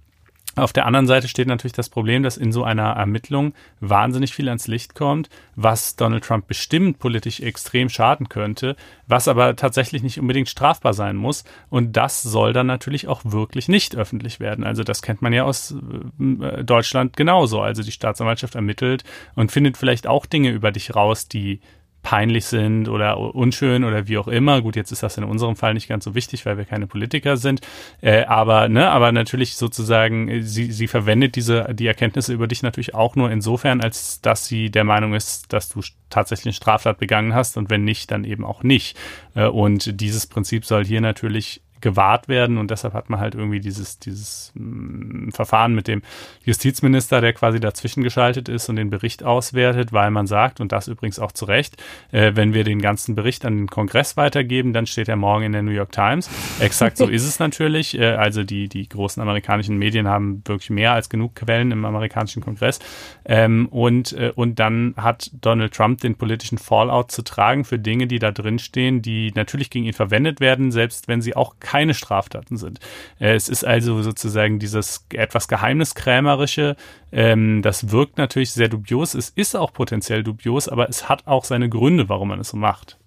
auf der anderen Seite steht natürlich das Problem, dass in so einer Ermittlung wahnsinnig viel ans Licht kommt, was Donald Trump bestimmt politisch extrem schaden könnte, was aber tatsächlich nicht unbedingt strafbar sein muss. Und das soll dann natürlich auch wirklich nicht öffentlich werden. Also das kennt man ja aus äh, Deutschland genauso. Also die Staatsanwaltschaft ermittelt und findet vielleicht auch Dinge über dich raus, die peinlich sind oder unschön oder wie auch immer. Gut, jetzt ist das in unserem Fall nicht ganz so wichtig, weil wir keine Politiker sind. Äh, aber, ne, aber natürlich sozusagen, äh, sie, sie verwendet diese, die Erkenntnisse über dich natürlich auch nur insofern, als dass sie der Meinung ist, dass du tatsächlich eine Straftat begangen hast und wenn nicht, dann eben auch nicht. Äh, und dieses Prinzip soll hier natürlich gewahrt werden und deshalb hat man halt irgendwie dieses, dieses mh, mm, Verfahren mit dem Justizminister, der quasi dazwischen geschaltet ist und den Bericht auswertet, weil man sagt, und das übrigens auch zu Recht, äh, wenn wir den ganzen Bericht an den Kongress weitergeben, dann steht er morgen in der New York Times. Exakt so [LAUGHS] ist es natürlich. Äh, also die, die großen amerikanischen Medien haben wirklich mehr als genug Quellen im amerikanischen Kongress. Ähm, und, äh, und dann hat Donald Trump den politischen Fallout zu tragen für Dinge, die da drin stehen, die natürlich gegen ihn verwendet werden, selbst wenn sie auch keine Straftaten sind. Äh, es ist also sozusagen dieses etwas geheimniskrämerische, ähm, das wirkt natürlich sehr dubios, es ist auch potenziell dubios, aber es hat auch seine Gründe, warum man es so macht.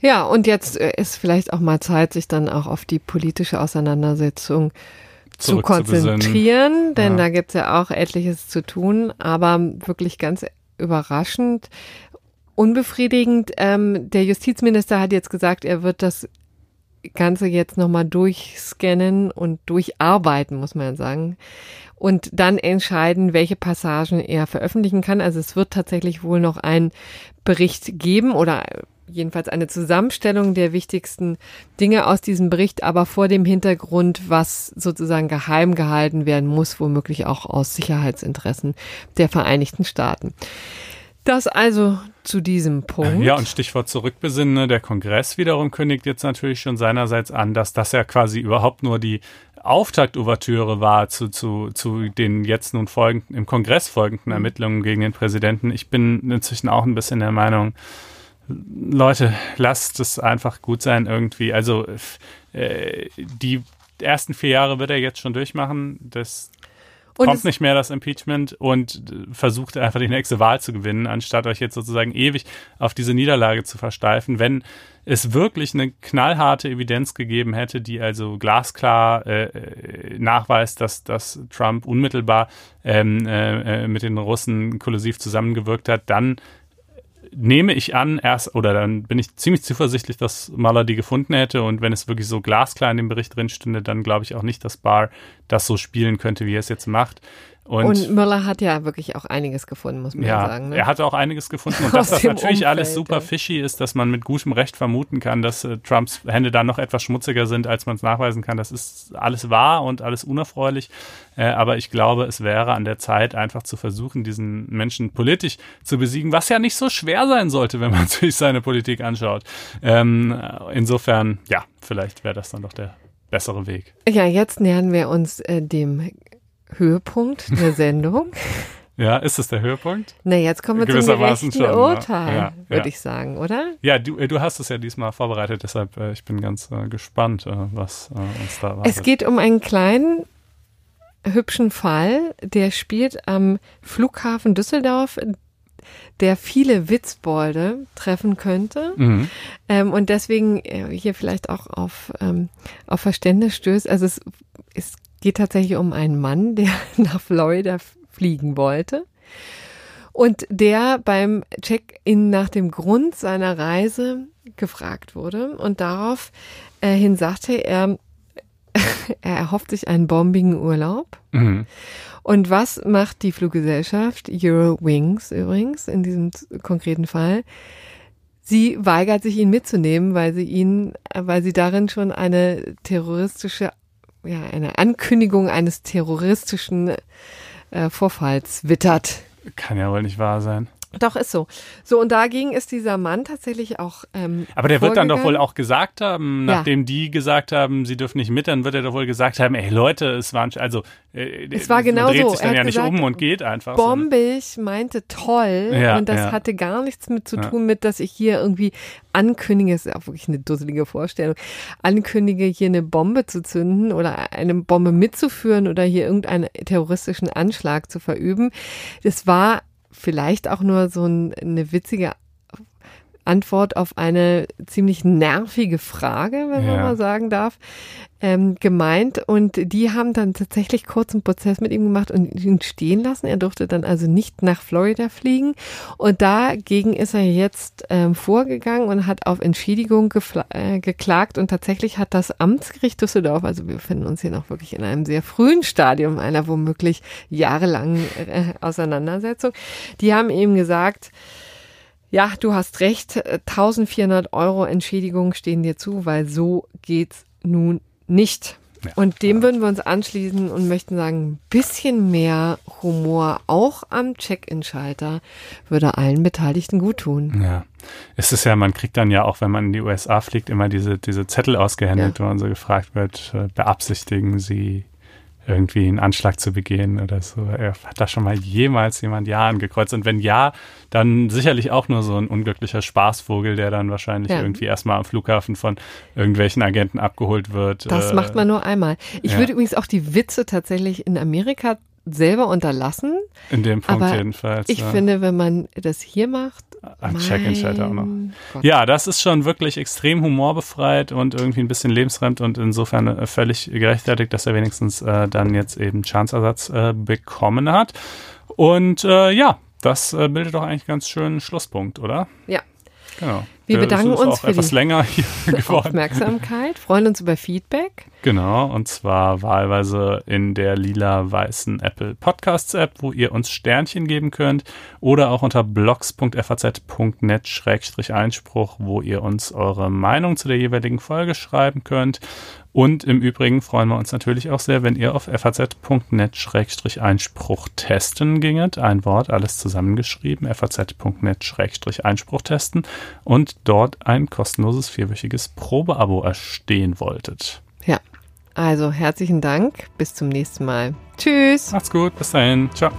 Ja, und jetzt äh, ist vielleicht auch mal Zeit, sich dann auch auf die politische Auseinandersetzung zu konzentrieren, denn ja. da gibt's ja auch etliches zu tun, aber wirklich ganz überraschend, unbefriedigend. Ähm, der Justizminister hat jetzt gesagt, er wird das Ganze jetzt nochmal durchscannen und durcharbeiten, muss man sagen. Und dann entscheiden, welche Passagen er veröffentlichen kann. Also es wird tatsächlich wohl noch einen Bericht geben oder jedenfalls eine Zusammenstellung der wichtigsten Dinge aus diesem Bericht, aber vor dem Hintergrund, was sozusagen geheim gehalten werden muss, womöglich auch aus Sicherheitsinteressen der Vereinigten Staaten. Das also zu diesem Punkt. Ja, und Stichwort zurückbesinnen, ne? der Kongress wiederum kündigt jetzt natürlich schon seinerseits an, dass das ja quasi überhaupt nur die Auftaktouvertüre war zu, zu, zu den jetzt nun folgenden, im Kongress folgenden Ermittlungen gegen den Präsidenten. Ich bin inzwischen auch ein bisschen der Meinung, Leute, lasst es einfach gut sein irgendwie. Also äh, die ersten vier Jahre wird er jetzt schon durchmachen. Das und kommt nicht mehr das Impeachment und versucht einfach die nächste Wahl zu gewinnen, anstatt euch jetzt sozusagen ewig auf diese Niederlage zu versteifen. Wenn es wirklich eine knallharte Evidenz gegeben hätte, die also glasklar äh, äh nachweist, dass, dass Trump unmittelbar ähm, äh, äh, mit den Russen kollusiv zusammengewirkt hat, dann nehme ich an, erst, oder dann bin ich ziemlich zuversichtlich, dass Mueller die gefunden hätte. Und wenn es wirklich so glasklar in dem Bericht drin stünde, dann glaube ich auch nicht, dass Barr das so spielen könnte, wie er es jetzt macht. Und, und Müller hat ja wirklich auch einiges gefunden, muss man ja, sagen. Ne? Er hat auch einiges gefunden. [LAUGHS] Und dass das natürlich Umfeld, alles super fishy ist, dass man mit gutem Recht vermuten kann, dass äh, Trumps Hände da noch etwas schmutziger sind, als man es nachweisen kann. Das ist alles wahr und alles unerfreulich. Äh, aber ich glaube, es wäre an der Zeit, einfach zu versuchen, diesen Menschen politisch zu besiegen, was ja nicht so schwer sein sollte, wenn man [LAUGHS] sich seine Politik anschaut. Ähm, insofern, ja, vielleicht wäre das dann doch der bessere Weg. Ja, jetzt nähern wir uns äh, dem Höhepunkt der Sendung. [LAUGHS] Ja, ist es der Höhepunkt? Na, jetzt kommen wir zum gerechten schon, ne? Urteil, ja, würde ja. ich sagen, oder? Ja, du, äh, du hast es ja diesmal vorbereitet, deshalb äh, ich bin ganz äh, gespannt, äh, was äh, uns da erwartet. Es geht um einen kleinen, hübschen Fall, der spielt am Flughafen Düsseldorf, der viele Witzbolde treffen könnte mhm. ähm, und deswegen äh, hier vielleicht auch auf, ähm, auf Verständnis stößt. Also es, es geht tatsächlich um einen Mann, [LAUGHS] der nach Florida fliegen wollte und der beim Check-in nach dem Grund seiner Reise gefragt wurde und daraufhin sagte er, [LAUGHS] er erhofft sich einen bombigen Urlaub. Mhm. Und was macht die Fluggesellschaft Eurowings übrigens in diesem konkreten Fall? Sie weigert sich, ihn mitzunehmen, weil sie ihn, weil sie darin schon eine terroristische, ja, eine Ankündigung eines terroristischen äh, Vorfalls wittert. Kann ja wohl nicht wahr sein. Doch, ist so. So, und dagegen ist dieser Mann tatsächlich auch. Ähm, Aber der wird dann doch wohl auch gesagt haben, nachdem ja. die gesagt haben, sie dürfen nicht mit, dann wird er doch wohl gesagt haben, ey Leute, es waren, also, äh, es war genau dreht so. sich dann ja gesagt, nicht um und geht einfach. Bombig, meinte toll. Ja, und das ja. hatte gar nichts mit zu tun mit, dass ich hier irgendwie ankündige, ist auch wirklich eine dusselige Vorstellung, ankündige, hier eine Bombe zu zünden oder eine Bombe mitzuführen oder hier irgendeinen terroristischen Anschlag zu verüben. Das war vielleicht auch nur so ein, eine witzige Antwort auf eine ziemlich nervige Frage, wenn ja. man mal sagen darf, ähm, gemeint. Und die haben dann tatsächlich kurz einen Prozess mit ihm gemacht und ihn stehen lassen. Er durfte dann also nicht nach Florida fliegen. Und dagegen ist er jetzt ähm, vorgegangen und hat auf Entschädigung äh, geklagt. Und tatsächlich hat das Amtsgericht Düsseldorf, also wir befinden uns hier noch wirklich in einem sehr frühen Stadium einer womöglich jahrelangen äh, Auseinandersetzung, die haben eben gesagt, ja, du hast recht. 1400 Euro Entschädigung stehen dir zu, weil so geht's nun nicht. Ja, und dem würden wir uns anschließen und möchten sagen, ein bisschen mehr Humor auch am Check-in-Schalter würde allen Beteiligten gut tun. Ja. Es ist ja, man kriegt dann ja auch, wenn man in die USA fliegt, immer diese, diese Zettel ausgehändigt, ja. wo man so gefragt wird, äh, beabsichtigen Sie irgendwie einen Anschlag zu begehen oder so. Hat da schon mal jemals jemand Ja angekreuzt? Und wenn ja, dann sicherlich auch nur so ein unglücklicher Spaßvogel, der dann wahrscheinlich ja. irgendwie erstmal am Flughafen von irgendwelchen Agenten abgeholt wird. Das äh, macht man nur einmal. Ich ja. würde übrigens auch die Witze tatsächlich in Amerika selber unterlassen. In dem Punkt aber jedenfalls. Ich ja. finde, wenn man das hier macht. Ein Check-in-Schalter auch noch. Gott. Ja, das ist schon wirklich extrem humorbefreit und irgendwie ein bisschen lebensfremd und insofern äh, völlig gerechtfertigt, dass er wenigstens äh, dann jetzt eben Chanceersatz äh, bekommen hat. Und äh, ja, das äh, bildet doch eigentlich ganz schönen Schlusspunkt, oder? Ja. Genau. Wir bedanken uns für etwas die länger [LAUGHS] Aufmerksamkeit, freuen uns über Feedback. Genau, und zwar wahlweise in der lila-weißen Apple Podcasts App, wo ihr uns Sternchen geben könnt, oder auch unter blogs.faz.net-einspruch, wo ihr uns eure Meinung zu der jeweiligen Folge schreiben könnt. Und im Übrigen freuen wir uns natürlich auch sehr, wenn ihr auf faz.net-einspruch testen ginget. Ein Wort, alles zusammengeschrieben, faz.net-einspruch testen und dort ein kostenloses vierwöchiges Probeabo erstehen wolltet. Ja, also herzlichen Dank. Bis zum nächsten Mal. Tschüss. Macht's gut. Bis dahin. Ciao.